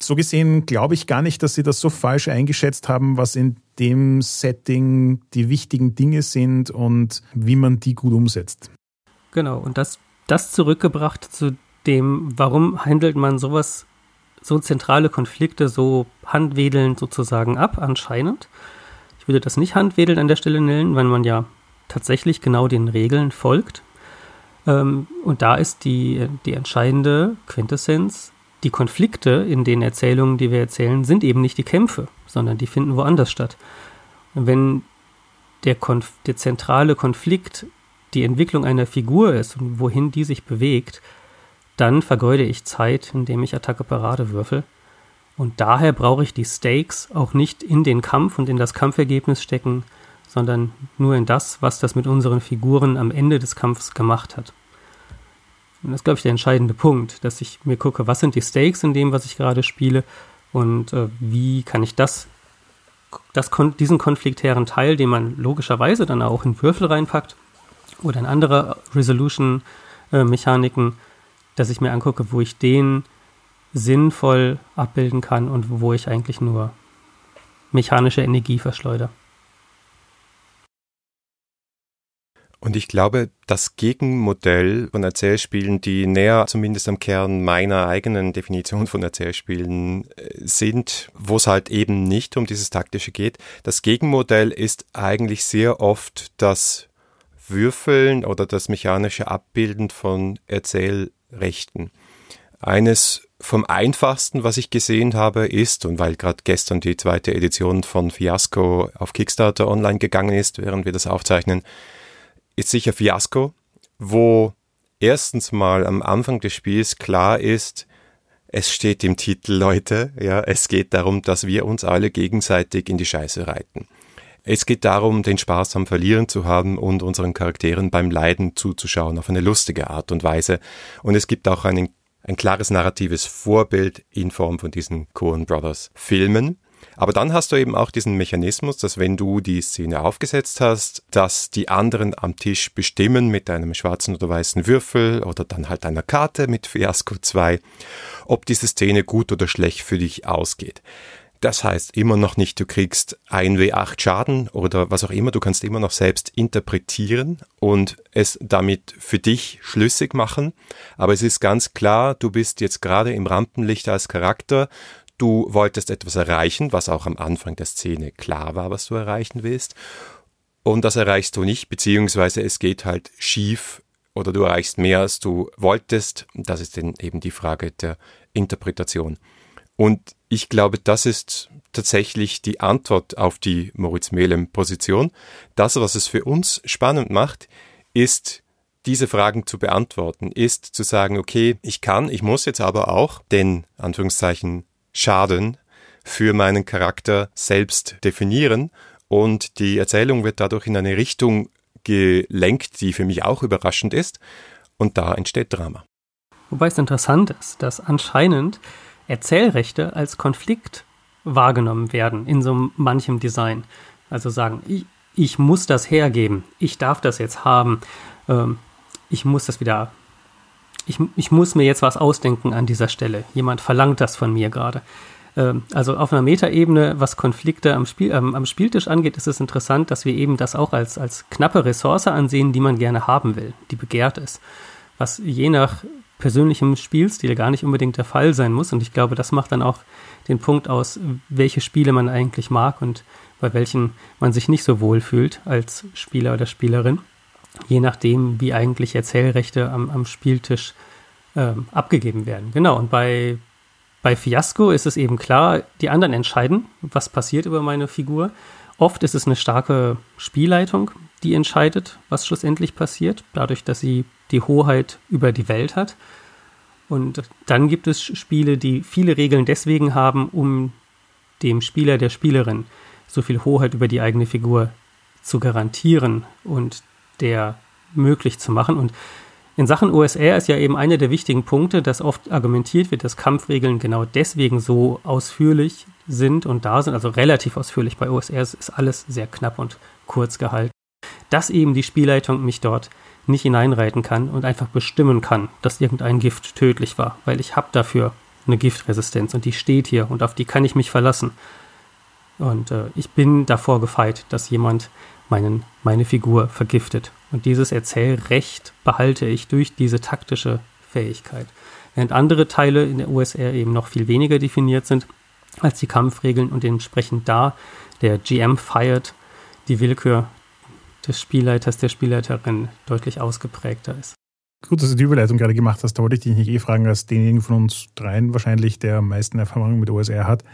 So gesehen glaube ich gar nicht, dass sie das so falsch eingeschätzt haben, was in dem Setting die wichtigen Dinge sind und wie man die gut umsetzt. Genau, und das, das zurückgebracht zu dem, warum handelt man sowas, so zentrale Konflikte so handwedelnd sozusagen ab, anscheinend würde das nicht Handwedeln an der Stelle nennen, weil man ja tatsächlich genau den Regeln folgt. Ähm, und da ist die, die entscheidende Quintessenz, die Konflikte in den Erzählungen, die wir erzählen, sind eben nicht die Kämpfe, sondern die finden woanders statt. Und wenn der, Konf der zentrale Konflikt die Entwicklung einer Figur ist und wohin die sich bewegt, dann vergeude ich Zeit, indem ich Attacke Parade würfel. Und daher brauche ich die Stakes auch nicht in den Kampf und in das Kampfergebnis stecken, sondern nur in das, was das mit unseren Figuren am Ende des Kampfs gemacht hat. Und das ist, glaube ich, der entscheidende Punkt, dass ich mir gucke, was sind die Stakes in dem, was ich gerade spiele und äh, wie kann ich das, das diesen konfliktären Teil, den man logischerweise dann auch in Würfel reinpackt oder in andere Resolution-Mechaniken, äh, dass ich mir angucke, wo ich den sinnvoll abbilden kann und wo ich eigentlich nur mechanische Energie verschleudere. Und ich glaube, das Gegenmodell von Erzählspielen, die näher zumindest am Kern meiner eigenen Definition von Erzählspielen äh, sind, wo es halt eben nicht um dieses Taktische geht, das Gegenmodell ist eigentlich sehr oft das Würfeln oder das mechanische Abbilden von Erzählrechten. Eines vom einfachsten, was ich gesehen habe, ist, und weil gerade gestern die zweite Edition von Fiasco auf Kickstarter online gegangen ist, während wir das aufzeichnen, ist sicher Fiasco, wo erstens mal am Anfang des Spiels klar ist, es steht im Titel, Leute, ja, es geht darum, dass wir uns alle gegenseitig in die Scheiße reiten. Es geht darum, den Spaß am Verlieren zu haben und unseren Charakteren beim Leiden zuzuschauen auf eine lustige Art und Weise. Und es gibt auch einen ein klares narratives Vorbild in Form von diesen Coen Brothers Filmen. Aber dann hast du eben auch diesen Mechanismus, dass wenn du die Szene aufgesetzt hast, dass die anderen am Tisch bestimmen mit einem schwarzen oder weißen Würfel oder dann halt einer Karte mit Fiasco 2, ob diese Szene gut oder schlecht für dich ausgeht. Das heißt immer noch nicht, du kriegst ein W8 Schaden oder was auch immer, du kannst immer noch selbst interpretieren und es damit für dich schlüssig machen. Aber es ist ganz klar, du bist jetzt gerade im Rampenlicht als Charakter, du wolltest etwas erreichen, was auch am Anfang der Szene klar war, was du erreichen willst. Und das erreichst du nicht, beziehungsweise es geht halt schief oder du erreichst mehr, als du wolltest. Das ist dann eben die Frage der Interpretation. Und ich glaube, das ist tatsächlich die Antwort auf die Moritz Melem-Position. Das, was es für uns spannend macht, ist diese Fragen zu beantworten, ist zu sagen, okay, ich kann, ich muss jetzt aber auch den, Anführungszeichen, Schaden für meinen Charakter selbst definieren und die Erzählung wird dadurch in eine Richtung gelenkt, die für mich auch überraschend ist und da entsteht Drama. Wobei es interessant ist, dass anscheinend Erzählrechte als Konflikt wahrgenommen werden in so manchem Design. Also sagen, ich, ich muss das hergeben, ich darf das jetzt haben, ähm, ich muss das wieder, ich, ich muss mir jetzt was ausdenken an dieser Stelle. Jemand verlangt das von mir gerade. Ähm, also auf einer Metaebene, was Konflikte am, Spiel, ähm, am Spieltisch angeht, ist es interessant, dass wir eben das auch als, als knappe Ressource ansehen, die man gerne haben will, die begehrt ist. Was je nach persönlichem Spielstil gar nicht unbedingt der Fall sein muss. Und ich glaube, das macht dann auch den Punkt aus, welche Spiele man eigentlich mag und bei welchen man sich nicht so wohl fühlt als Spieler oder Spielerin. Je nachdem, wie eigentlich Erzählrechte am, am Spieltisch ähm, abgegeben werden. Genau, und bei, bei Fiasco ist es eben klar, die anderen entscheiden, was passiert über meine Figur. Oft ist es eine starke Spielleitung, die entscheidet, was schlussendlich passiert, dadurch, dass sie die Hoheit über die Welt hat. Und dann gibt es Spiele, die viele Regeln deswegen haben, um dem Spieler, der Spielerin so viel Hoheit über die eigene Figur zu garantieren und der möglich zu machen. Und in Sachen OSR ist ja eben einer der wichtigen Punkte, dass oft argumentiert wird, dass Kampfregeln genau deswegen so ausführlich sind und da sind, also relativ ausführlich. Bei OSR ist alles sehr knapp und kurz gehalten, dass eben die Spielleitung mich dort nicht hineinreiten kann und einfach bestimmen kann, dass irgendein Gift tödlich war, weil ich habe dafür eine Giftresistenz und die steht hier und auf die kann ich mich verlassen. Und äh, ich bin davor gefeit, dass jemand meinen, meine Figur vergiftet. Und dieses Erzählrecht behalte ich durch diese taktische Fähigkeit. Während andere Teile in der USR eben noch viel weniger definiert sind als die Kampfregeln und entsprechend da der GM feiert die Willkür des Spielleiters, der Spielleiterin deutlich ausgeprägter ist. Gut, dass du die Überleitung gerade gemacht hast. Da wollte ich dich nicht eh fragen, als denjenigen von uns dreien wahrscheinlich, der am meisten Erfahrung mit OSR hat.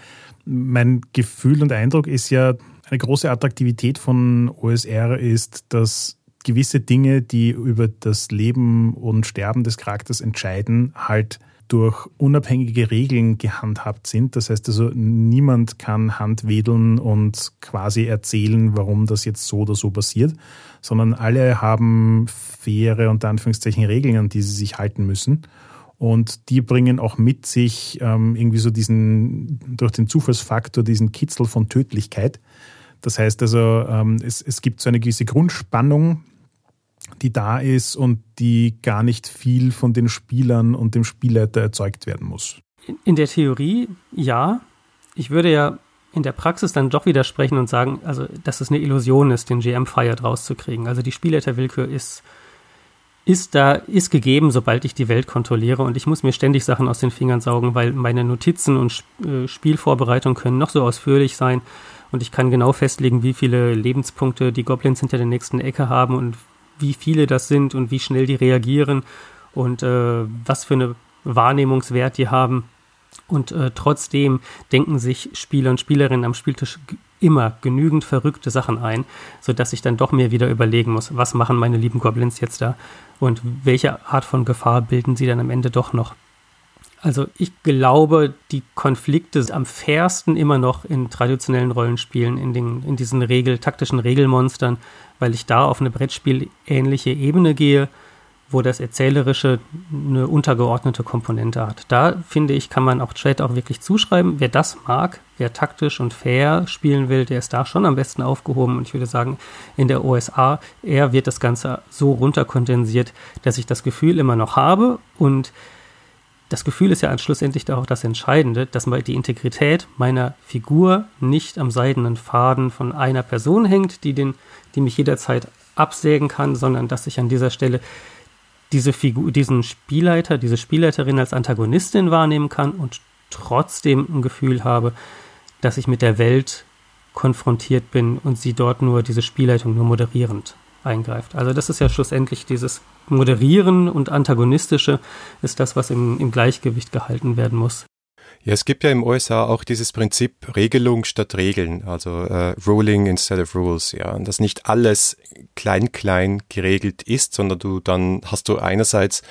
Mein Gefühl und Eindruck ist ja, eine große Attraktivität von OSR ist, dass gewisse Dinge, die über das Leben und Sterben des Charakters entscheiden, halt durch unabhängige Regeln gehandhabt sind. Das heißt also, niemand kann handwedeln und quasi erzählen, warum das jetzt so oder so passiert, sondern alle haben faire und Anführungszeichen Regeln, an die sie sich halten müssen. Und die bringen auch mit sich ähm, irgendwie so diesen, durch den Zufallsfaktor, diesen Kitzel von Tödlichkeit. Das heißt also, ähm, es, es gibt so eine gewisse Grundspannung, die da ist und die gar nicht viel von den Spielern und dem Spielleiter erzeugt werden muss. In der Theorie ja. Ich würde ja in der Praxis dann doch widersprechen und sagen, also dass es eine Illusion ist, den GM Fired rauszukriegen. Also die Spielleiterwillkür ist ist da ist gegeben, sobald ich die Welt kontrolliere und ich muss mir ständig Sachen aus den Fingern saugen, weil meine Notizen und äh, Spielvorbereitungen können noch so ausführlich sein und ich kann genau festlegen, wie viele Lebenspunkte die Goblins hinter der nächsten Ecke haben und wie viele das sind und wie schnell die reagieren und äh, was für eine Wahrnehmungswert die haben. Und äh, trotzdem denken sich Spieler und Spielerinnen am Spieltisch immer genügend verrückte Sachen ein, sodass ich dann doch mir wieder überlegen muss, was machen meine lieben Goblins jetzt da und welche Art von Gefahr bilden sie dann am Ende doch noch. Also ich glaube, die Konflikte sind am fairsten immer noch in traditionellen Rollenspielen, in, den, in diesen Regel, taktischen Regelmonstern, weil ich da auf eine Brettspiel ähnliche Ebene gehe wo das Erzählerische eine untergeordnete Komponente hat. Da finde ich, kann man auch Trade auch wirklich zuschreiben. Wer das mag, wer taktisch und fair spielen will, der ist da schon am besten aufgehoben. Und ich würde sagen, in der OSA eher wird das Ganze so runterkondensiert, dass ich das Gefühl immer noch habe und das Gefühl ist ja schlussendlich auch das Entscheidende, dass die Integrität meiner Figur nicht am seidenen Faden von einer Person hängt, die, den, die mich jederzeit absägen kann, sondern dass ich an dieser Stelle diese Figur, diesen Spielleiter, diese Spielleiterin als Antagonistin wahrnehmen kann und trotzdem ein Gefühl habe, dass ich mit der Welt konfrontiert bin und sie dort nur diese Spielleitung nur moderierend eingreift. Also das ist ja schlussendlich dieses Moderieren und Antagonistische ist das, was im, im Gleichgewicht gehalten werden muss. Ja, es gibt ja im USA auch dieses Prinzip Regelung statt Regeln, also äh, Ruling instead of Rules, ja, und dass nicht alles klein klein geregelt ist, sondern du dann hast du einerseits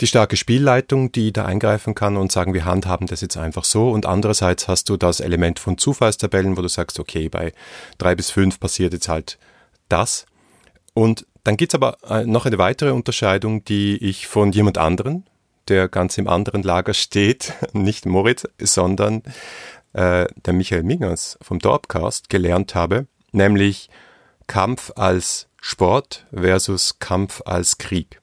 die starke Spielleitung, die da eingreifen kann und sagen, wir handhaben das jetzt einfach so, und andererseits hast du das Element von Zufallstabellen, wo du sagst, okay, bei drei bis fünf passiert jetzt halt das, und dann gibt's aber äh, noch eine weitere Unterscheidung, die ich von jemand anderen, der ganz im anderen Lager steht, nicht Moritz, sondern äh, der Michael Mingers vom Dorpcast gelernt habe, nämlich Kampf als Sport versus Kampf als Krieg.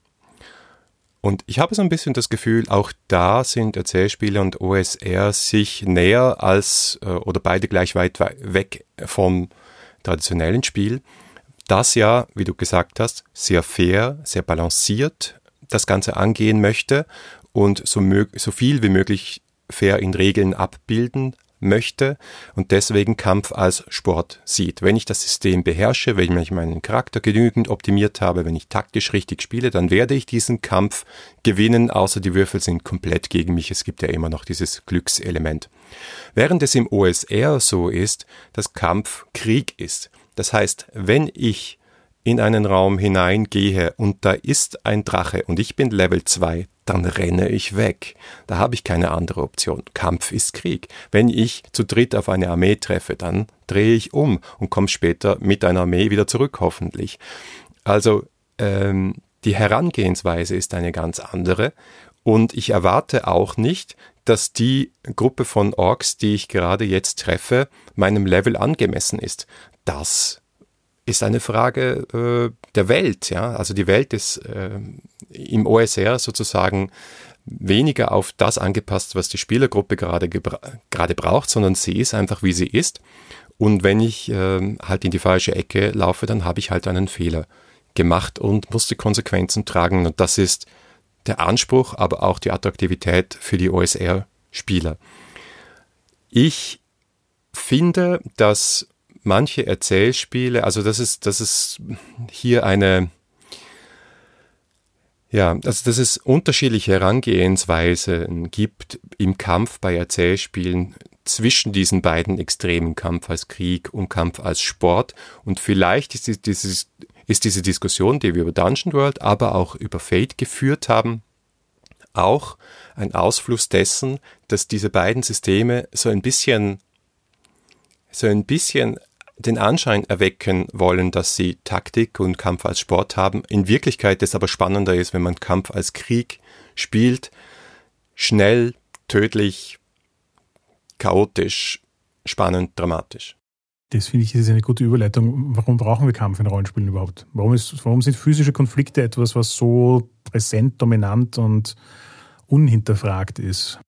Und ich habe so ein bisschen das Gefühl, auch da sind Erzählspiele und OSR sich näher als äh, oder beide gleich weit weg vom traditionellen Spiel das ja, wie du gesagt hast, sehr fair, sehr balanciert das Ganze angehen möchte und so, so viel wie möglich fair in Regeln abbilden möchte und deswegen Kampf als Sport sieht. Wenn ich das System beherrsche, wenn ich meinen Charakter genügend optimiert habe, wenn ich taktisch richtig spiele, dann werde ich diesen Kampf gewinnen, außer die Würfel sind komplett gegen mich. Es gibt ja immer noch dieses Glückselement. Während es im OSR so ist, dass Kampf Krieg ist. Das heißt, wenn ich in einen Raum hineingehe und da ist ein Drache und ich bin Level 2, dann renne ich weg. Da habe ich keine andere Option. Kampf ist Krieg. Wenn ich zu dritt auf eine Armee treffe, dann drehe ich um und komme später mit einer Armee wieder zurück, hoffentlich. Also ähm, die Herangehensweise ist eine ganz andere und ich erwarte auch nicht, dass die Gruppe von Orks, die ich gerade jetzt treffe, meinem Level angemessen ist das ist eine Frage äh, der Welt. Ja? Also die Welt ist äh, im OSR sozusagen weniger auf das angepasst, was die Spielergruppe gerade, gerade braucht, sondern sie ist einfach, wie sie ist. Und wenn ich äh, halt in die falsche Ecke laufe, dann habe ich halt einen Fehler gemacht und muss die Konsequenzen tragen. Und das ist der Anspruch, aber auch die Attraktivität für die OSR-Spieler. Ich finde, dass manche Erzählspiele, also das ist, das ist hier eine, ja, also dass es unterschiedliche Herangehensweisen gibt im Kampf bei Erzählspielen zwischen diesen beiden Extremen, Kampf als Krieg und Kampf als Sport. Und vielleicht ist, dieses, ist diese Diskussion, die wir über Dungeon World, aber auch über Fate geführt haben, auch ein Ausfluss dessen, dass diese beiden Systeme so ein bisschen so ein bisschen den Anschein erwecken wollen, dass sie Taktik und Kampf als Sport haben. In Wirklichkeit es aber spannender ist, wenn man Kampf als Krieg spielt. Schnell, tödlich, chaotisch, spannend, dramatisch. Das finde ich ist eine gute Überleitung. Warum brauchen wir Kampf in Rollenspielen überhaupt? Warum, ist, warum sind physische Konflikte etwas, was so präsent, dominant und unhinterfragt ist?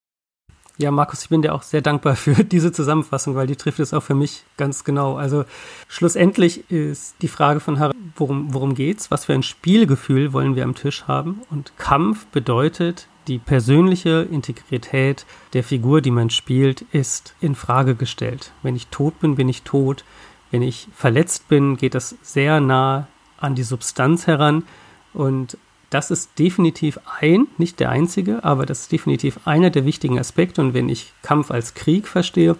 Ja, Markus, ich bin dir auch sehr dankbar für diese Zusammenfassung, weil die trifft es auch für mich ganz genau. Also schlussendlich ist die Frage von Harry, worum, worum geht's? Was für ein Spielgefühl wollen wir am Tisch haben? Und Kampf bedeutet, die persönliche Integrität der Figur, die man spielt, ist in Frage gestellt. Wenn ich tot bin, bin ich tot. Wenn ich verletzt bin, geht das sehr nah an die Substanz heran. Und das ist definitiv ein, nicht der einzige, aber das ist definitiv einer der wichtigen Aspekte. Und wenn ich Kampf als Krieg verstehe,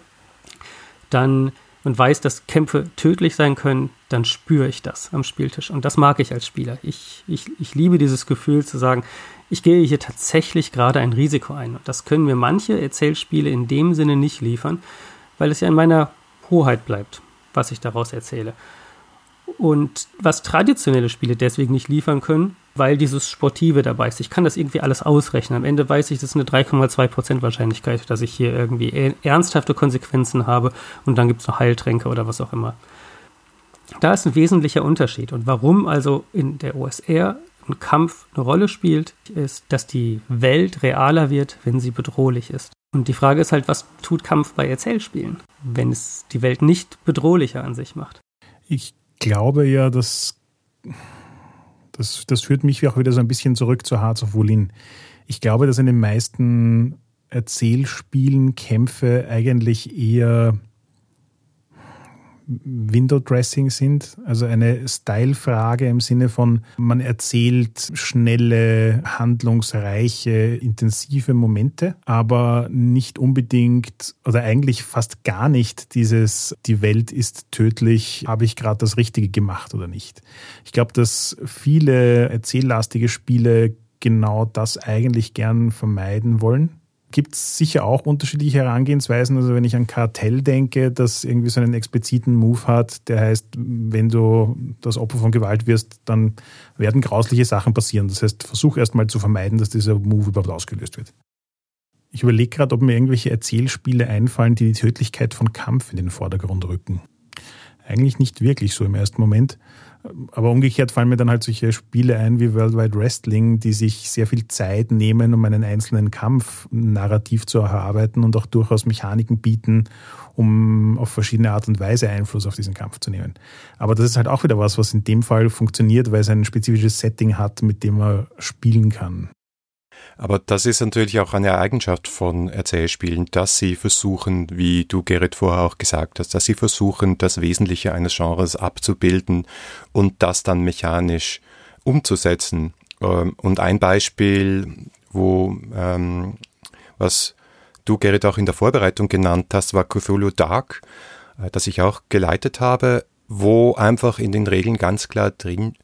dann und weiß, dass Kämpfe tödlich sein können, dann spüre ich das am Spieltisch. Und das mag ich als Spieler. Ich, ich, ich liebe dieses Gefühl zu sagen, ich gehe hier tatsächlich gerade ein Risiko ein. Und das können mir manche Erzählspiele in dem Sinne nicht liefern, weil es ja in meiner Hoheit bleibt, was ich daraus erzähle. Und was traditionelle Spiele deswegen nicht liefern können, weil dieses Sportive dabei ist. Ich kann das irgendwie alles ausrechnen. Am Ende weiß ich, das ist eine 3,2% Wahrscheinlichkeit, dass ich hier irgendwie e-, ernsthafte Konsequenzen habe und dann gibt es noch Heiltränke oder was auch immer. Da ist ein wesentlicher Unterschied. Und warum also in der OSR ein Kampf eine Rolle spielt, ist, dass die Welt realer wird, wenn sie bedrohlich ist. Und die Frage ist halt, was tut Kampf bei Erzählspielen, wenn es die Welt nicht bedrohlicher an sich macht? Ich glaube ja, dass das, das führt mich auch wieder so ein bisschen zurück zu Hearts of Wulin. Ich glaube, dass in den meisten Erzählspielen Kämpfe eigentlich eher Window Dressing sind, also eine Stylefrage im Sinne von, man erzählt schnelle, handlungsreiche, intensive Momente, aber nicht unbedingt oder eigentlich fast gar nicht dieses, die Welt ist tödlich, habe ich gerade das Richtige gemacht oder nicht. Ich glaube, dass viele erzähllastige Spiele genau das eigentlich gern vermeiden wollen gibt es sicher auch unterschiedliche Herangehensweisen. Also wenn ich an Kartell denke, das irgendwie so einen expliziten Move hat, der heißt, wenn du das Opfer von Gewalt wirst, dann werden grausliche Sachen passieren. Das heißt, versuch erstmal zu vermeiden, dass dieser Move überhaupt ausgelöst wird. Ich überlege gerade, ob mir irgendwelche Erzählspiele einfallen, die die Tödlichkeit von Kampf in den Vordergrund rücken. Eigentlich nicht wirklich so im ersten Moment. Aber umgekehrt fallen mir dann halt solche Spiele ein wie Worldwide Wrestling, die sich sehr viel Zeit nehmen, um einen einzelnen Kampf narrativ zu erarbeiten und auch durchaus Mechaniken bieten, um auf verschiedene Art und Weise Einfluss auf diesen Kampf zu nehmen. Aber das ist halt auch wieder was, was in dem Fall funktioniert, weil es ein spezifisches Setting hat, mit dem man spielen kann. Aber das ist natürlich auch eine Eigenschaft von Erzählspielen, dass sie versuchen, wie du Gerrit vorher auch gesagt hast, dass sie versuchen, das Wesentliche eines Genres abzubilden und das dann mechanisch umzusetzen. Ähm, und ein Beispiel, wo ähm, was du Gerrit auch in der Vorbereitung genannt hast, war Cthulhu Dark, äh, das ich auch geleitet habe, wo einfach in den Regeln ganz klar drin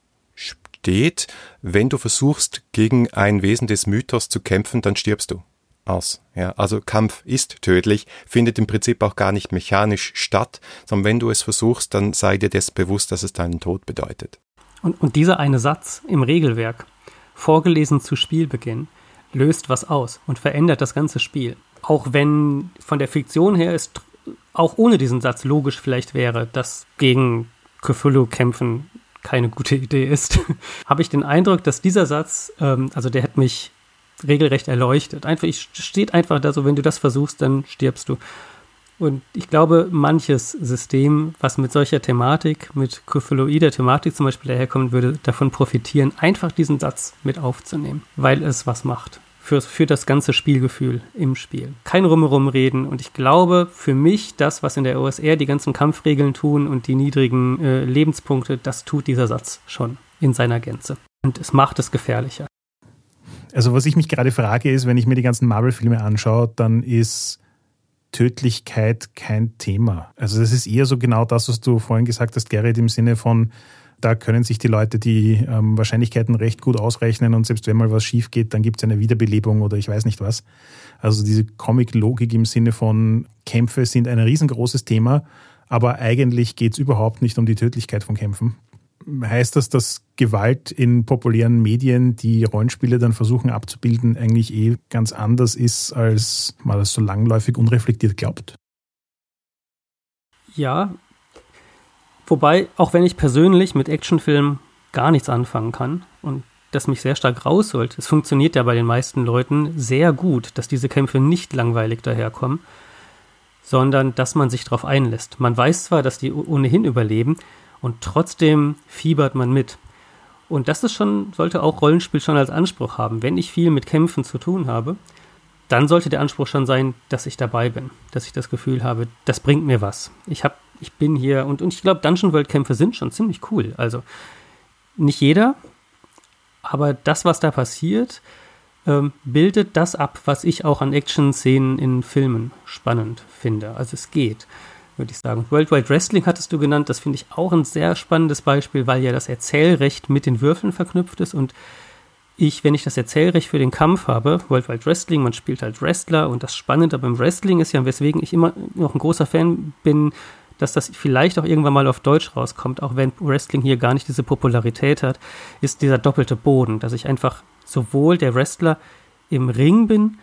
steht, wenn du versuchst, gegen ein Wesen des Mythos zu kämpfen, dann stirbst du aus. Ja, also Kampf ist tödlich, findet im Prinzip auch gar nicht mechanisch statt, sondern wenn du es versuchst, dann sei dir das bewusst, dass es deinen Tod bedeutet. Und, und dieser eine Satz im Regelwerk, vorgelesen zu Spielbeginn, löst was aus und verändert das ganze Spiel. Auch wenn von der Fiktion her es auch ohne diesen Satz logisch vielleicht wäre, dass gegen Cthulhu kämpfen keine gute Idee ist, habe ich den Eindruck, dass dieser Satz, ähm, also der hat mich regelrecht erleuchtet. Einfach, ich steht einfach da so, wenn du das versuchst, dann stirbst du. Und ich glaube, manches System, was mit solcher Thematik, mit Kryphaloider Thematik zum Beispiel daherkommen würde, davon profitieren, einfach diesen Satz mit aufzunehmen, weil es was macht für, für das ganze Spielgefühl im Spiel. Kein Rumherum reden und ich glaube, für mich, das, was in der OSR die ganzen Kampfregeln tun und die niedrigen äh, Lebenspunkte, das tut dieser Satz schon in seiner Gänze. Und es macht es gefährlicher. Also was ich mich gerade frage ist, wenn ich mir die ganzen Marvel-Filme anschaue, dann ist Tödlichkeit kein Thema. Also das ist eher so genau das, was du vorhin gesagt hast, Gerrit, im Sinne von, da können sich die Leute die ähm, Wahrscheinlichkeiten recht gut ausrechnen und selbst wenn mal was schief geht, dann gibt es eine Wiederbelebung oder ich weiß nicht was. Also diese Comic-Logik im Sinne von Kämpfe sind ein riesengroßes Thema, aber eigentlich geht es überhaupt nicht um die Tödlichkeit von Kämpfen. Heißt das, dass Gewalt in populären Medien, die Rollenspiele dann versuchen abzubilden, eigentlich eh ganz anders ist, als man das so langläufig unreflektiert glaubt? Ja, Wobei, auch wenn ich persönlich mit Actionfilmen gar nichts anfangen kann und das mich sehr stark rausholt, es funktioniert ja bei den meisten Leuten sehr gut, dass diese Kämpfe nicht langweilig daherkommen, sondern dass man sich darauf einlässt. Man weiß zwar, dass die ohnehin überleben und trotzdem fiebert man mit. Und das ist schon, sollte auch Rollenspiel schon als Anspruch haben. Wenn ich viel mit Kämpfen zu tun habe, dann sollte der Anspruch schon sein, dass ich dabei bin, dass ich das Gefühl habe, das bringt mir was. Ich habe ich bin hier und, und ich glaube, Dungeon World Kämpfe sind schon ziemlich cool. Also nicht jeder, aber das, was da passiert, ähm, bildet das ab, was ich auch an Action-Szenen in Filmen spannend finde. Also es geht, würde ich sagen. Worldwide Wrestling hattest du genannt, das finde ich auch ein sehr spannendes Beispiel, weil ja das Erzählrecht mit den Würfeln verknüpft ist und ich, wenn ich das Erzählrecht für den Kampf habe, Worldwide Wrestling, man spielt halt Wrestler und das Spannende beim Wrestling ist ja, weswegen ich immer noch ein großer Fan bin, dass das vielleicht auch irgendwann mal auf Deutsch rauskommt, auch wenn Wrestling hier gar nicht diese Popularität hat, ist dieser doppelte Boden, dass ich einfach sowohl der Wrestler im Ring bin,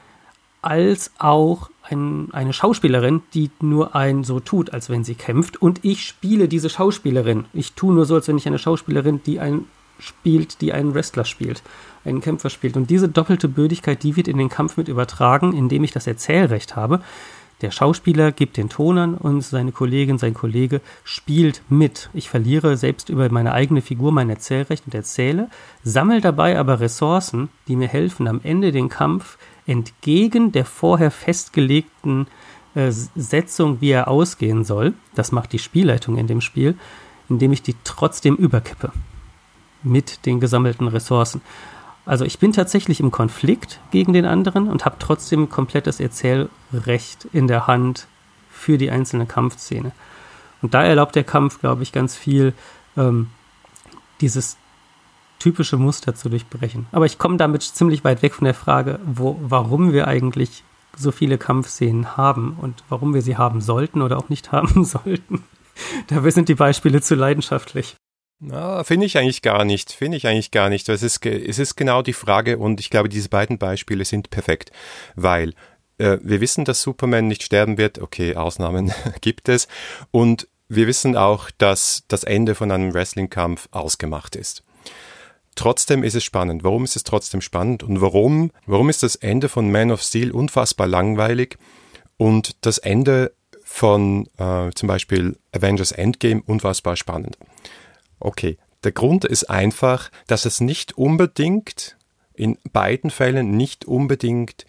als auch ein, eine Schauspielerin, die nur ein so tut, als wenn sie kämpft. Und ich spiele diese Schauspielerin. Ich tue nur so, als wenn ich eine Schauspielerin, die ein spielt, die einen Wrestler spielt, einen Kämpfer spielt. Und diese doppelte Bödigkeit, die wird in den Kampf mit übertragen, indem ich das Erzählrecht habe. Der Schauspieler gibt den Ton an und seine Kollegin, sein Kollege spielt mit. Ich verliere selbst über meine eigene Figur mein Erzählrecht und erzähle, sammle dabei aber Ressourcen, die mir helfen, am Ende den Kampf entgegen der vorher festgelegten äh, Setzung, wie er ausgehen soll, das macht die Spielleitung in dem Spiel, indem ich die trotzdem überkippe mit den gesammelten Ressourcen. Also ich bin tatsächlich im Konflikt gegen den anderen und habe trotzdem komplettes Erzählrecht in der Hand für die einzelne Kampfszene. Und da erlaubt der Kampf, glaube ich, ganz viel ähm, dieses typische Muster zu durchbrechen. Aber ich komme damit ziemlich weit weg von der Frage, wo, warum wir eigentlich so viele Kampfszenen haben und warum wir sie haben sollten oder auch nicht haben sollten. Dafür sind die Beispiele zu leidenschaftlich. Na, finde ich eigentlich gar nicht. Finde ich eigentlich gar nicht. Es ist, es ist genau die Frage und ich glaube, diese beiden Beispiele sind perfekt, weil äh, wir wissen, dass Superman nicht sterben wird. Okay, Ausnahmen gibt es. Und wir wissen auch, dass das Ende von einem Wrestlingkampf ausgemacht ist. Trotzdem ist es spannend. Warum ist es trotzdem spannend und warum, warum ist das Ende von Man of Steel unfassbar langweilig und das Ende von äh, zum Beispiel Avengers Endgame unfassbar spannend? Okay, der Grund ist einfach, dass es nicht unbedingt, in beiden Fällen nicht unbedingt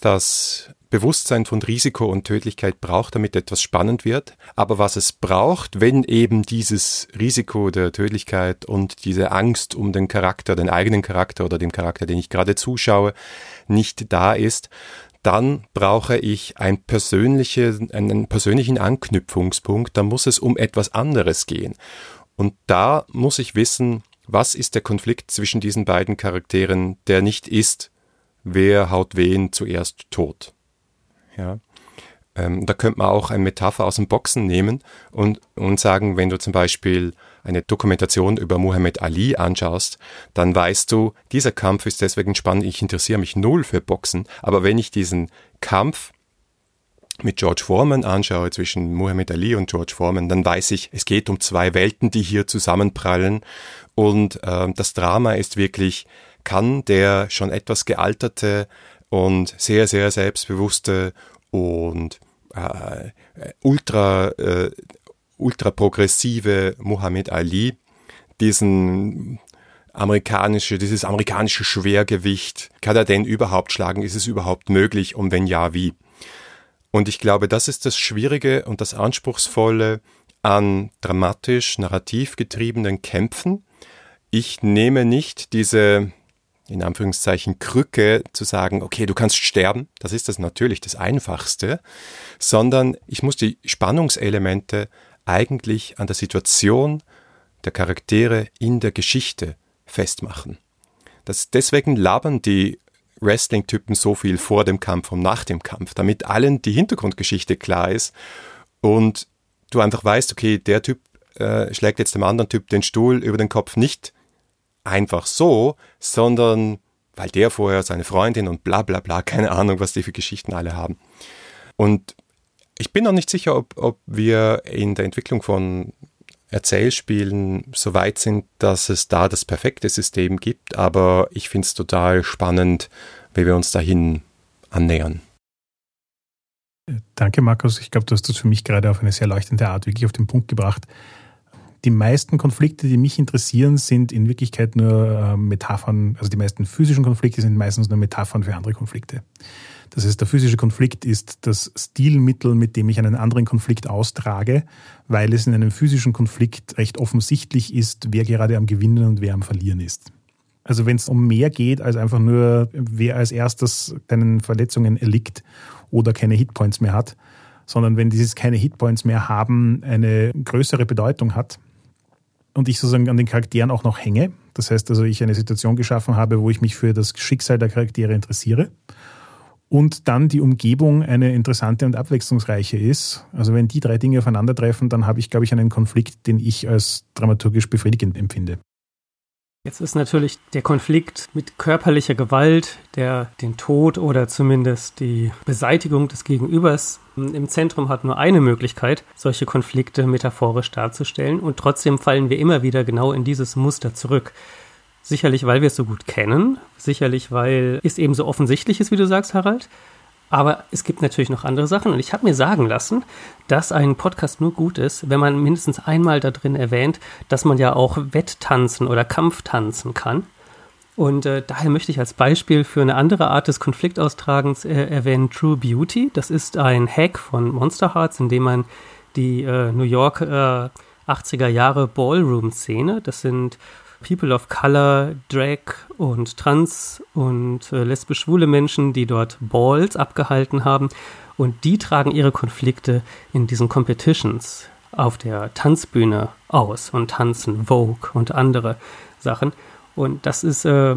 das Bewusstsein von Risiko und Tödlichkeit braucht, damit etwas spannend wird. Aber was es braucht, wenn eben dieses Risiko der Tödlichkeit und diese Angst um den Charakter, den eigenen Charakter oder den Charakter, den ich gerade zuschaue, nicht da ist, dann brauche ich ein persönliche, einen persönlichen Anknüpfungspunkt, da muss es um etwas anderes gehen. Und da muss ich wissen, was ist der Konflikt zwischen diesen beiden Charakteren, der nicht ist, wer haut wen zuerst tot. Ja. Ähm, da könnte man auch eine Metapher aus dem Boxen nehmen und, und sagen, wenn du zum Beispiel eine Dokumentation über Muhammad Ali anschaust, dann weißt du, dieser Kampf ist deswegen spannend, ich interessiere mich null für Boxen, aber wenn ich diesen Kampf mit George Foreman anschaue, zwischen Muhammad Ali und George Foreman, dann weiß ich, es geht um zwei Welten, die hier zusammenprallen. Und äh, das Drama ist wirklich, kann der schon etwas gealterte und sehr, sehr selbstbewusste und äh, ultra, äh, ultra progressive Muhammad Ali diesen amerikanische, dieses amerikanische Schwergewicht, kann er denn überhaupt schlagen? Ist es überhaupt möglich? Und wenn ja, wie? Und ich glaube, das ist das Schwierige und das Anspruchsvolle an dramatisch, narrativ getriebenen Kämpfen. Ich nehme nicht diese, in Anführungszeichen, Krücke zu sagen, okay, du kannst sterben, das ist das natürlich das Einfachste, sondern ich muss die Spannungselemente eigentlich an der Situation der Charaktere in der Geschichte festmachen. Das, deswegen labern die Wrestling-Typen so viel vor dem Kampf und nach dem Kampf, damit allen die Hintergrundgeschichte klar ist und du einfach weißt, okay, der Typ äh, schlägt jetzt dem anderen Typ den Stuhl über den Kopf nicht einfach so, sondern weil der vorher seine Freundin und bla bla bla, keine Ahnung, was die für Geschichten alle haben. Und ich bin noch nicht sicher, ob, ob wir in der Entwicklung von Erzählspielen so weit sind, dass es da das perfekte System gibt, aber ich finde es total spannend, wie wir uns dahin annähern. Danke, Markus. Ich glaube, du hast das für mich gerade auf eine sehr leuchtende Art wirklich auf den Punkt gebracht. Die meisten Konflikte, die mich interessieren, sind in Wirklichkeit nur äh, Metaphern, also die meisten physischen Konflikte sind meistens nur Metaphern für andere Konflikte. Das heißt, der physische Konflikt ist das Stilmittel, mit dem ich einen anderen Konflikt austrage, weil es in einem physischen Konflikt recht offensichtlich ist, wer gerade am Gewinnen und wer am Verlieren ist. Also wenn es um mehr geht als einfach nur, wer als erstes deinen Verletzungen erliegt oder keine Hitpoints mehr hat, sondern wenn dieses keine Hitpoints mehr haben eine größere Bedeutung hat und ich sozusagen an den Charakteren auch noch hänge, das heißt also ich eine Situation geschaffen habe, wo ich mich für das Schicksal der Charaktere interessiere und dann die Umgebung eine interessante und abwechslungsreiche ist. Also wenn die drei Dinge aufeinandertreffen, dann habe ich, glaube ich, einen Konflikt, den ich als dramaturgisch befriedigend empfinde. Jetzt ist natürlich der Konflikt mit körperlicher Gewalt, der den Tod oder zumindest die Beseitigung des Gegenübers im Zentrum hat nur eine Möglichkeit, solche Konflikte metaphorisch darzustellen und trotzdem fallen wir immer wieder genau in dieses Muster zurück. Sicherlich, weil wir es so gut kennen, sicherlich, weil es eben so offensichtlich ist, wie du sagst, Harald. Aber es gibt natürlich noch andere Sachen und ich habe mir sagen lassen, dass ein Podcast nur gut ist, wenn man mindestens einmal da drin erwähnt, dass man ja auch Wetttanzen oder Kampftanzen kann. Und äh, daher möchte ich als Beispiel für eine andere Art des Konfliktaustragens äh, erwähnen True Beauty. Das ist ein Hack von Monster Hearts, in dem man die äh, New York 80er Jahre Ballroom-Szene, das sind People of Color, Drag und Trans und äh, lesbisch-schwule Menschen, die dort Balls abgehalten haben. Und die tragen ihre Konflikte in diesen Competitions auf der Tanzbühne aus und tanzen Vogue und andere Sachen. Und das ist, äh,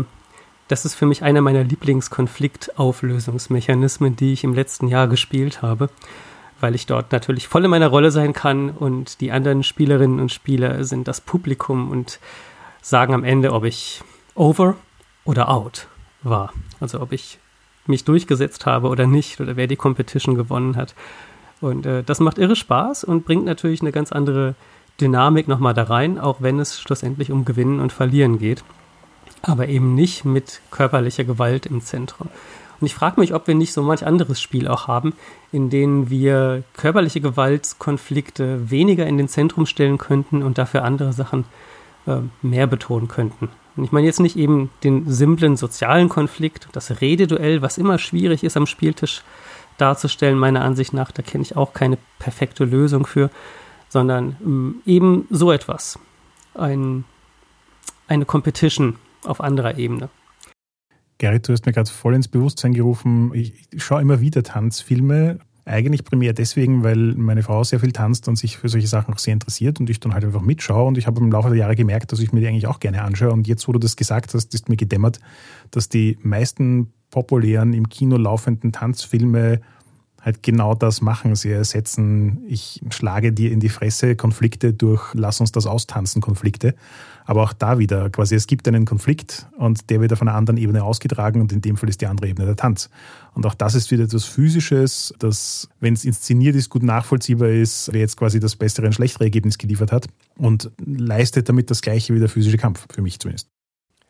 das ist für mich einer meiner Lieblingskonfliktauflösungsmechanismen, die ich im letzten Jahr gespielt habe, weil ich dort natürlich voll in meiner Rolle sein kann und die anderen Spielerinnen und Spieler sind das Publikum und sagen am Ende, ob ich over oder out war. Also ob ich mich durchgesetzt habe oder nicht oder wer die Competition gewonnen hat. Und äh, das macht irre Spaß und bringt natürlich eine ganz andere Dynamik nochmal da rein, auch wenn es schlussendlich um Gewinnen und Verlieren geht. Aber eben nicht mit körperlicher Gewalt im Zentrum. Und ich frage mich, ob wir nicht so manch anderes Spiel auch haben, in denen wir körperliche Gewaltkonflikte weniger in den Zentrum stellen könnten und dafür andere Sachen äh, mehr betonen könnten. Und ich meine jetzt nicht eben den simplen sozialen Konflikt, das Rededuell, was immer schwierig ist am Spieltisch darzustellen, meiner Ansicht nach, da kenne ich auch keine perfekte Lösung für, sondern ähm, eben so etwas. Ein, eine Competition auf anderer Ebene. Gerrit, du hast mir gerade voll ins Bewusstsein gerufen. Ich schaue immer wieder Tanzfilme, eigentlich primär deswegen, weil meine Frau sehr viel tanzt und sich für solche Sachen auch sehr interessiert und ich dann halt einfach mitschaue. Und ich habe im Laufe der Jahre gemerkt, dass ich mir die eigentlich auch gerne anschaue. Und jetzt, wo du das gesagt hast, ist mir gedämmert, dass die meisten populären im Kino laufenden Tanzfilme halt genau das machen. Sie ersetzen, ich schlage dir in die Fresse Konflikte durch Lass uns das austanzen Konflikte. Aber auch da wieder quasi, es gibt einen Konflikt und der wird auf einer anderen Ebene ausgetragen und in dem Fall ist die andere Ebene der Tanz. Und auch das ist wieder etwas Physisches, das, wenn es inszeniert ist, gut nachvollziehbar ist, wer jetzt quasi das bessere und schlechtere Ergebnis geliefert hat und leistet damit das gleiche wie der physische Kampf, für mich zumindest.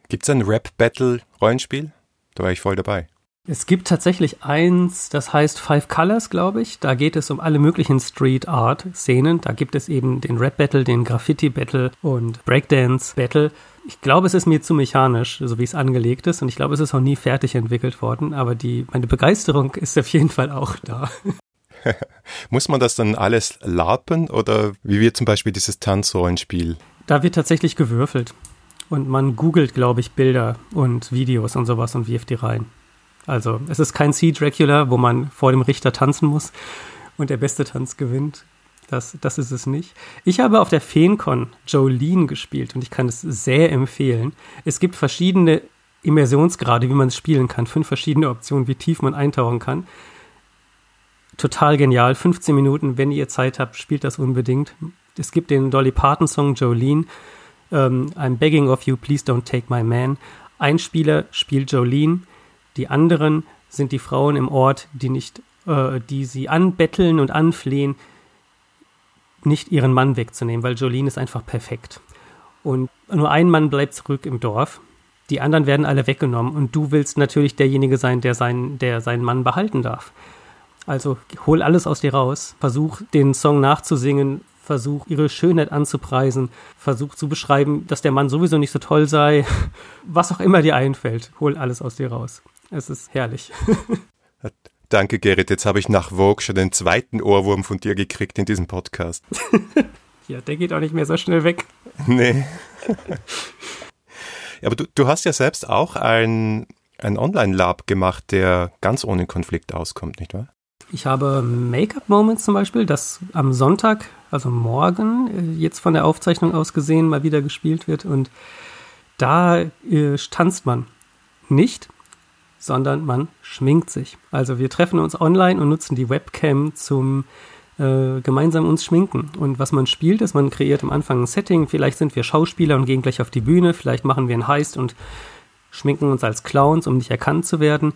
Gibt es ein Rap-Battle-Rollenspiel? Da war ich voll dabei. Es gibt tatsächlich eins, das heißt Five Colors, glaube ich. Da geht es um alle möglichen Street Art Szenen. Da gibt es eben den Rap Battle, den Graffiti Battle und Breakdance Battle. Ich glaube, es ist mir zu mechanisch, so wie es angelegt ist. Und ich glaube, es ist auch nie fertig entwickelt worden. Aber die, meine Begeisterung ist auf jeden Fall auch da. Muss man das dann alles larpen oder wie wird zum Beispiel dieses Tanzrollenspiel? Da wird tatsächlich gewürfelt. Und man googelt, glaube ich, Bilder und Videos und sowas und wirft die rein. Also es ist kein Sea Dracula, wo man vor dem Richter tanzen muss und der beste Tanz gewinnt. Das, das ist es nicht. Ich habe auf der Feencon Jolene gespielt und ich kann es sehr empfehlen. Es gibt verschiedene Immersionsgrade, wie man es spielen kann. Fünf verschiedene Optionen, wie tief man eintauchen kann. Total genial. 15 Minuten, wenn ihr Zeit habt, spielt das unbedingt. Es gibt den Dolly Parton Song Jolene. Ähm, I'm begging of you, please don't take my man. Ein Spieler spielt Jolene die anderen sind die Frauen im Ort, die nicht, äh, die sie anbetteln und anflehen, nicht ihren Mann wegzunehmen, weil Jolene ist einfach perfekt. Und nur ein Mann bleibt zurück im Dorf. Die anderen werden alle weggenommen und du willst natürlich derjenige sein, der, sein, der seinen Mann behalten darf. Also hol alles aus dir raus, versuch den Song nachzusingen, versuch ihre Schönheit anzupreisen, versuch zu beschreiben, dass der Mann sowieso nicht so toll sei, was auch immer dir einfällt, hol alles aus dir raus. Es ist herrlich. Danke, Gerrit. Jetzt habe ich nach Vogue schon den zweiten Ohrwurm von dir gekriegt in diesem Podcast. ja, der geht auch nicht mehr so schnell weg. Nee. aber du, du hast ja selbst auch ein, ein Online-Lab gemacht, der ganz ohne Konflikt auskommt, nicht wahr? Ich habe Make-up-Moments zum Beispiel, das am Sonntag, also morgen, äh, jetzt von der Aufzeichnung aus gesehen, mal wieder gespielt wird. Und da äh, tanzt man nicht, sondern man schminkt sich. Also wir treffen uns online und nutzen die Webcam zum äh, gemeinsam uns schminken. Und was man spielt, ist, man kreiert am Anfang ein Setting. Vielleicht sind wir Schauspieler und gehen gleich auf die Bühne. Vielleicht machen wir einen Heist und schminken uns als Clowns, um nicht erkannt zu werden.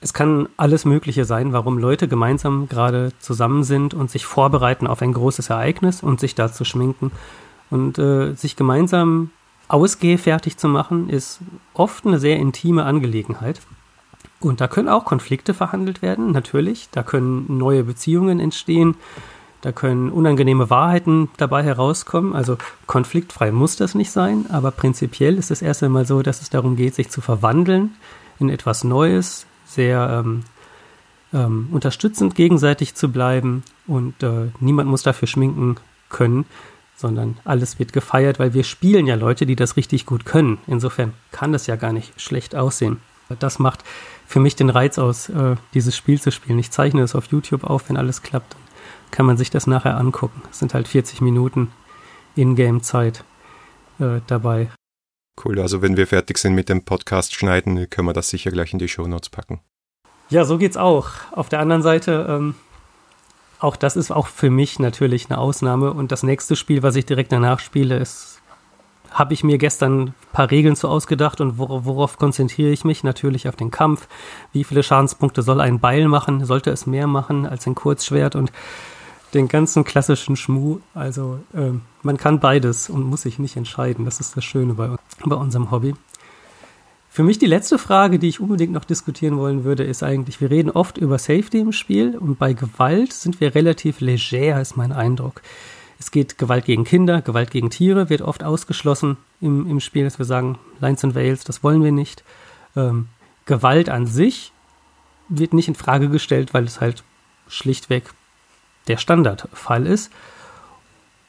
Es kann alles Mögliche sein, warum Leute gemeinsam gerade zusammen sind und sich vorbereiten auf ein großes Ereignis und sich dazu schminken. Und äh, sich gemeinsam ausgehfertig zu machen, ist oft eine sehr intime Angelegenheit. Und da können auch Konflikte verhandelt werden, natürlich. Da können neue Beziehungen entstehen. Da können unangenehme Wahrheiten dabei herauskommen. Also konfliktfrei muss das nicht sein, aber prinzipiell ist es erst einmal so, dass es darum geht, sich zu verwandeln in etwas Neues, sehr ähm, ähm, unterstützend gegenseitig zu bleiben und äh, niemand muss dafür schminken können, sondern alles wird gefeiert, weil wir spielen ja Leute, die das richtig gut können. Insofern kann das ja gar nicht schlecht aussehen. Das macht für mich den Reiz aus, äh, dieses Spiel zu spielen. Ich zeichne es auf YouTube auf, wenn alles klappt. Dann kann man sich das nachher angucken. Es sind halt 40 Minuten Ingame-Zeit äh, dabei. Cool, also wenn wir fertig sind mit dem Podcast schneiden, können wir das sicher gleich in die Shownotes packen. Ja, so geht's auch. Auf der anderen Seite, ähm, auch das ist auch für mich natürlich eine Ausnahme. Und das nächste Spiel, was ich direkt danach spiele, ist, habe ich mir gestern ein paar Regeln zu ausgedacht und wor worauf konzentriere ich mich? Natürlich auf den Kampf. Wie viele Schadenspunkte soll ein Beil machen? Sollte es mehr machen als ein Kurzschwert? Und den ganzen klassischen Schmuh. Also äh, man kann beides und muss sich nicht entscheiden. Das ist das Schöne bei, bei unserem Hobby. Für mich die letzte Frage, die ich unbedingt noch diskutieren wollen würde, ist eigentlich, wir reden oft über Safety im Spiel und bei Gewalt sind wir relativ leger, ist mein Eindruck. Es geht Gewalt gegen Kinder, Gewalt gegen Tiere wird oft ausgeschlossen im, im Spiel, dass wir sagen, Lines and Veils, das wollen wir nicht. Ähm, Gewalt an sich wird nicht in Frage gestellt, weil es halt schlichtweg der Standardfall ist.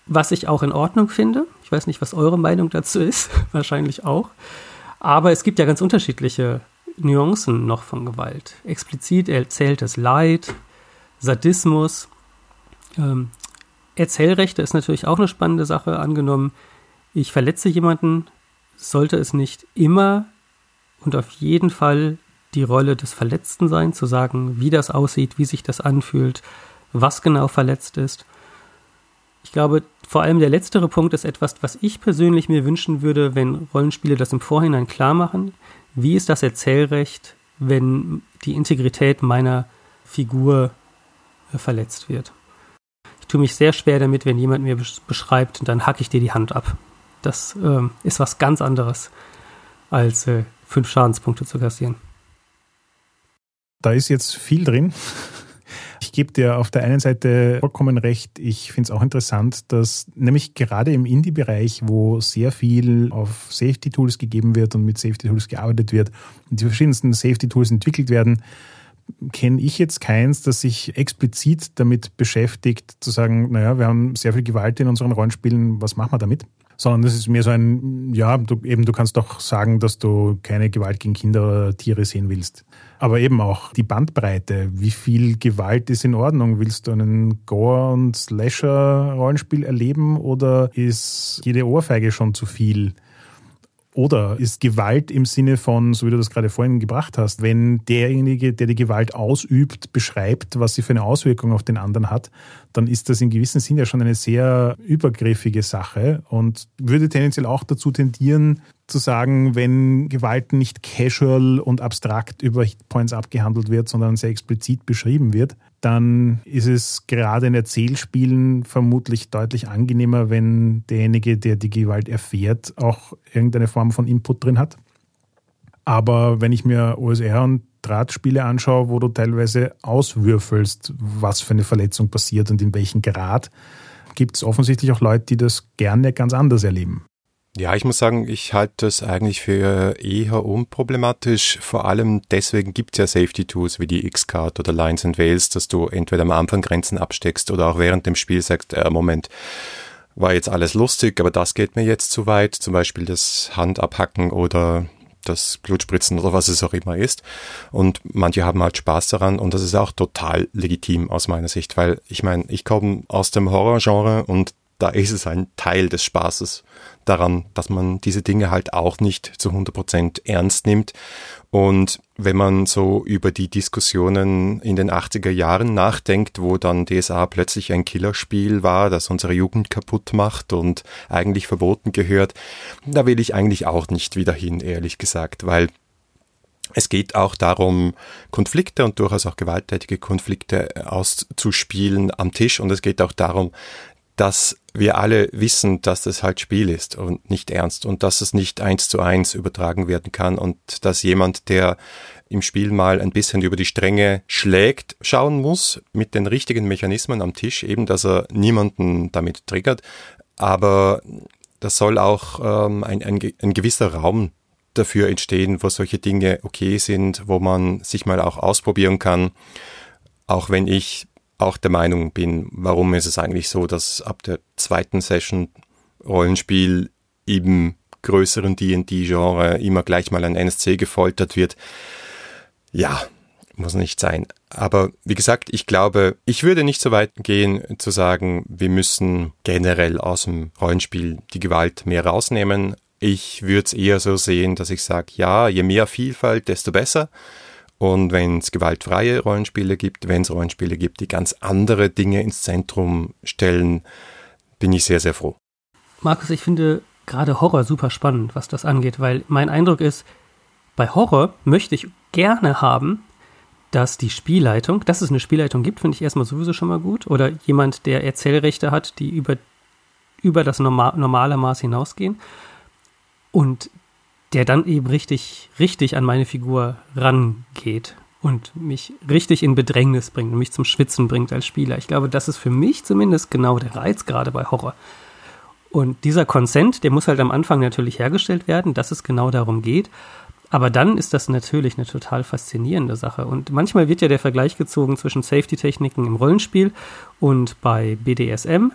Was ich auch in Ordnung finde. Ich weiß nicht, was eure Meinung dazu ist. Wahrscheinlich auch. Aber es gibt ja ganz unterschiedliche Nuancen noch von Gewalt. Explizit erzähltes Leid, Sadismus. Ähm, Erzählrechte ist natürlich auch eine spannende Sache. Angenommen, ich verletze jemanden, sollte es nicht immer und auf jeden Fall die Rolle des Verletzten sein, zu sagen, wie das aussieht, wie sich das anfühlt, was genau verletzt ist. Ich glaube, vor allem der letztere Punkt ist etwas, was ich persönlich mir wünschen würde, wenn Rollenspiele das im Vorhinein klar machen. Wie ist das Erzählrecht, wenn die Integrität meiner Figur äh, verletzt wird? Ich tue mich sehr schwer damit, wenn jemand mir beschreibt, dann hacke ich dir die Hand ab. Das äh, ist was ganz anderes, als äh, fünf Schadenspunkte zu kassieren. Da ist jetzt viel drin. Ich gebe dir auf der einen Seite vollkommen recht. Ich finde es auch interessant, dass nämlich gerade im Indie-Bereich, wo sehr viel auf Safety-Tools gegeben wird und mit Safety-Tools gearbeitet wird und die verschiedensten Safety-Tools entwickelt werden, kenne ich jetzt keins, das sich explizit damit beschäftigt, zu sagen, naja, wir haben sehr viel Gewalt in unseren Rollenspielen, was machen wir damit? Sondern das ist mehr so ein, ja, du, eben, du kannst doch sagen, dass du keine Gewalt gegen Kinder oder Tiere sehen willst. Aber eben auch die Bandbreite. Wie viel Gewalt ist in Ordnung? Willst du einen Gore- und Slasher-Rollenspiel erleben oder ist jede Ohrfeige schon zu viel? Oder ist Gewalt im Sinne von, so wie du das gerade vorhin gebracht hast, wenn derjenige, der die Gewalt ausübt, beschreibt, was sie für eine Auswirkung auf den anderen hat, dann ist das in gewissem Sinne ja schon eine sehr übergriffige Sache und würde tendenziell auch dazu tendieren, zu sagen, wenn Gewalt nicht casual und abstrakt über Hitpoints abgehandelt wird, sondern sehr explizit beschrieben wird, dann ist es gerade in Erzählspielen vermutlich deutlich angenehmer, wenn derjenige, der die Gewalt erfährt, auch irgendeine Form von Input drin hat. Aber wenn ich mir OSR und Drahtspiele anschaue, wo du teilweise auswürfelst, was für eine Verletzung passiert und in welchem Grad, gibt es offensichtlich auch Leute, die das gerne ganz anders erleben. Ja, ich muss sagen, ich halte das eigentlich für eher unproblematisch. Vor allem deswegen gibt es ja Safety-Tools wie die X-Card oder Lines and Veils, dass du entweder am Anfang Grenzen absteckst oder auch während dem Spiel sagst, äh, Moment, war jetzt alles lustig, aber das geht mir jetzt zu weit. Zum Beispiel das Handabhacken oder das Blutspritzen oder was es auch immer ist. Und manche haben halt Spaß daran und das ist auch total legitim aus meiner Sicht, weil ich meine, ich komme aus dem Horrorgenre und da ist es ein Teil des Spaßes daran, dass man diese Dinge halt auch nicht zu 100% ernst nimmt. Und wenn man so über die Diskussionen in den 80er Jahren nachdenkt, wo dann DSA plötzlich ein Killerspiel war, das unsere Jugend kaputt macht und eigentlich verboten gehört, da will ich eigentlich auch nicht wieder hin, ehrlich gesagt, weil es geht auch darum, Konflikte und durchaus auch gewalttätige Konflikte auszuspielen am Tisch. Und es geht auch darum, dass wir alle wissen, dass das halt Spiel ist und nicht ernst und dass es nicht eins zu eins übertragen werden kann und dass jemand, der im Spiel mal ein bisschen über die Stränge schlägt, schauen muss mit den richtigen Mechanismen am Tisch, eben dass er niemanden damit triggert, aber das soll auch ähm, ein, ein, ein gewisser Raum dafür entstehen, wo solche Dinge okay sind, wo man sich mal auch ausprobieren kann, auch wenn ich auch der Meinung bin, warum ist es eigentlich so, dass ab der zweiten Session Rollenspiel im größeren D&D-Genre immer gleich mal ein NSC gefoltert wird. Ja, muss nicht sein. Aber wie gesagt, ich glaube, ich würde nicht so weit gehen zu sagen, wir müssen generell aus dem Rollenspiel die Gewalt mehr rausnehmen. Ich würde es eher so sehen, dass ich sage, ja, je mehr Vielfalt, desto besser. Und wenn es gewaltfreie Rollenspiele gibt, wenn es Rollenspiele gibt, die ganz andere Dinge ins Zentrum stellen, bin ich sehr, sehr froh. Markus, ich finde gerade Horror super spannend, was das angeht, weil mein Eindruck ist, bei Horror möchte ich gerne haben, dass die Spielleitung, dass es eine Spielleitung gibt, finde ich erstmal sowieso schon mal gut. Oder jemand, der Erzählrechte hat, die über, über das normale Maß hinausgehen. Und der dann eben richtig, richtig an meine Figur rangeht und mich richtig in Bedrängnis bringt und mich zum Schwitzen bringt als Spieler. Ich glaube, das ist für mich zumindest genau der Reiz gerade bei Horror. Und dieser Consent, der muss halt am Anfang natürlich hergestellt werden, dass es genau darum geht. Aber dann ist das natürlich eine total faszinierende Sache. Und manchmal wird ja der Vergleich gezogen zwischen Safety-Techniken im Rollenspiel und bei BDSM.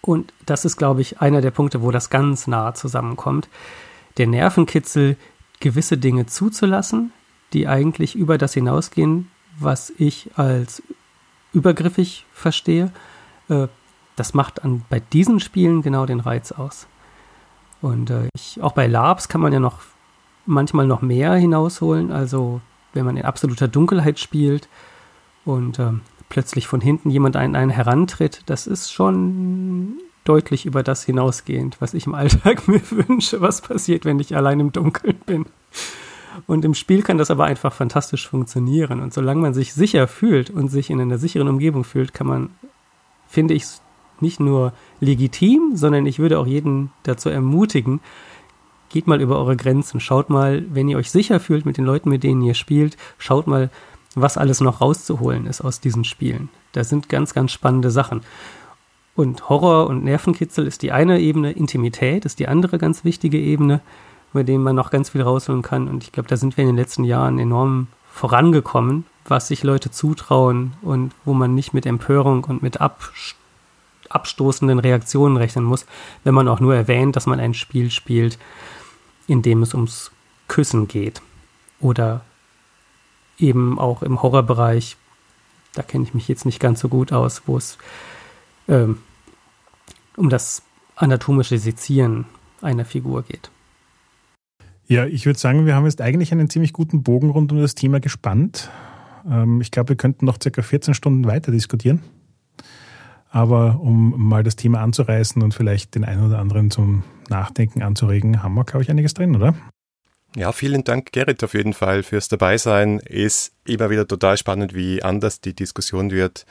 Und das ist, glaube ich, einer der Punkte, wo das ganz nah zusammenkommt der Nervenkitzel, gewisse Dinge zuzulassen, die eigentlich über das hinausgehen, was ich als übergriffig verstehe. Äh, das macht an, bei diesen Spielen genau den Reiz aus. Und äh, ich, auch bei Labs kann man ja noch manchmal noch mehr hinausholen. Also wenn man in absoluter Dunkelheit spielt und äh, plötzlich von hinten jemand einen, einen herantritt, das ist schon deutlich über das hinausgehend, was ich im Alltag mir wünsche, was passiert, wenn ich allein im Dunkeln bin. Und im Spiel kann das aber einfach fantastisch funktionieren. Und solange man sich sicher fühlt und sich in einer sicheren Umgebung fühlt, kann man, finde ich, nicht nur legitim, sondern ich würde auch jeden dazu ermutigen, geht mal über eure Grenzen. Schaut mal, wenn ihr euch sicher fühlt mit den Leuten, mit denen ihr spielt, schaut mal, was alles noch rauszuholen ist aus diesen Spielen. Da sind ganz, ganz spannende Sachen. Und Horror und Nervenkitzel ist die eine Ebene, Intimität ist die andere ganz wichtige Ebene, bei dem man noch ganz viel rausholen kann. Und ich glaube, da sind wir in den letzten Jahren enorm vorangekommen, was sich Leute zutrauen und wo man nicht mit Empörung und mit abstoßenden Reaktionen rechnen muss, wenn man auch nur erwähnt, dass man ein Spiel spielt, in dem es ums Küssen geht. Oder eben auch im Horrorbereich, da kenne ich mich jetzt nicht ganz so gut aus, wo es ähm, um das anatomische Sezieren einer Figur geht. Ja, ich würde sagen, wir haben jetzt eigentlich einen ziemlich guten Bogen rund um das Thema gespannt. Ähm, ich glaube, wir könnten noch circa 14 Stunden weiter diskutieren. Aber um mal das Thema anzureißen und vielleicht den einen oder anderen zum Nachdenken anzuregen, haben wir, glaube ich, einiges drin, oder? Ja, vielen Dank, Gerrit, auf jeden Fall fürs Dabeisein. Ist immer wieder total spannend, wie anders die Diskussion wird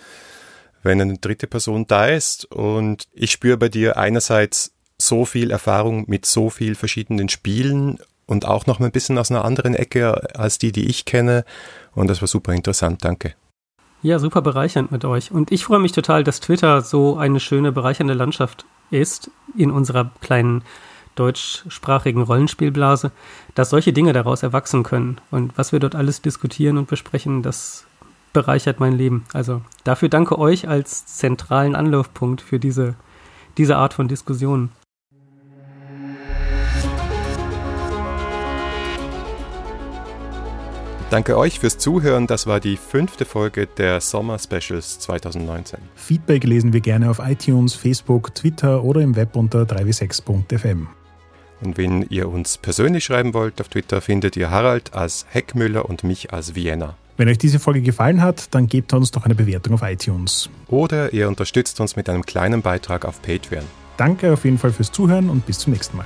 wenn eine dritte Person da ist. Und ich spüre bei dir einerseits so viel Erfahrung mit so viel verschiedenen Spielen und auch noch ein bisschen aus einer anderen Ecke als die, die ich kenne. Und das war super interessant. Danke. Ja, super bereichernd mit euch. Und ich freue mich total, dass Twitter so eine schöne, bereichernde Landschaft ist in unserer kleinen deutschsprachigen Rollenspielblase, dass solche Dinge daraus erwachsen können. Und was wir dort alles diskutieren und besprechen, das bereichert mein Leben. Also dafür danke euch als zentralen Anlaufpunkt für diese, diese Art von Diskussionen. Danke euch fürs Zuhören. Das war die fünfte Folge der Sommer Specials 2019. Feedback lesen wir gerne auf iTunes, Facebook, Twitter oder im Web unter 3w6.fm. Und wenn ihr uns persönlich schreiben wollt auf Twitter, findet ihr Harald als Heckmüller und mich als Vienna. Wenn euch diese Folge gefallen hat, dann gebt uns doch eine Bewertung auf iTunes. Oder ihr unterstützt uns mit einem kleinen Beitrag auf Patreon. Danke auf jeden Fall fürs Zuhören und bis zum nächsten Mal.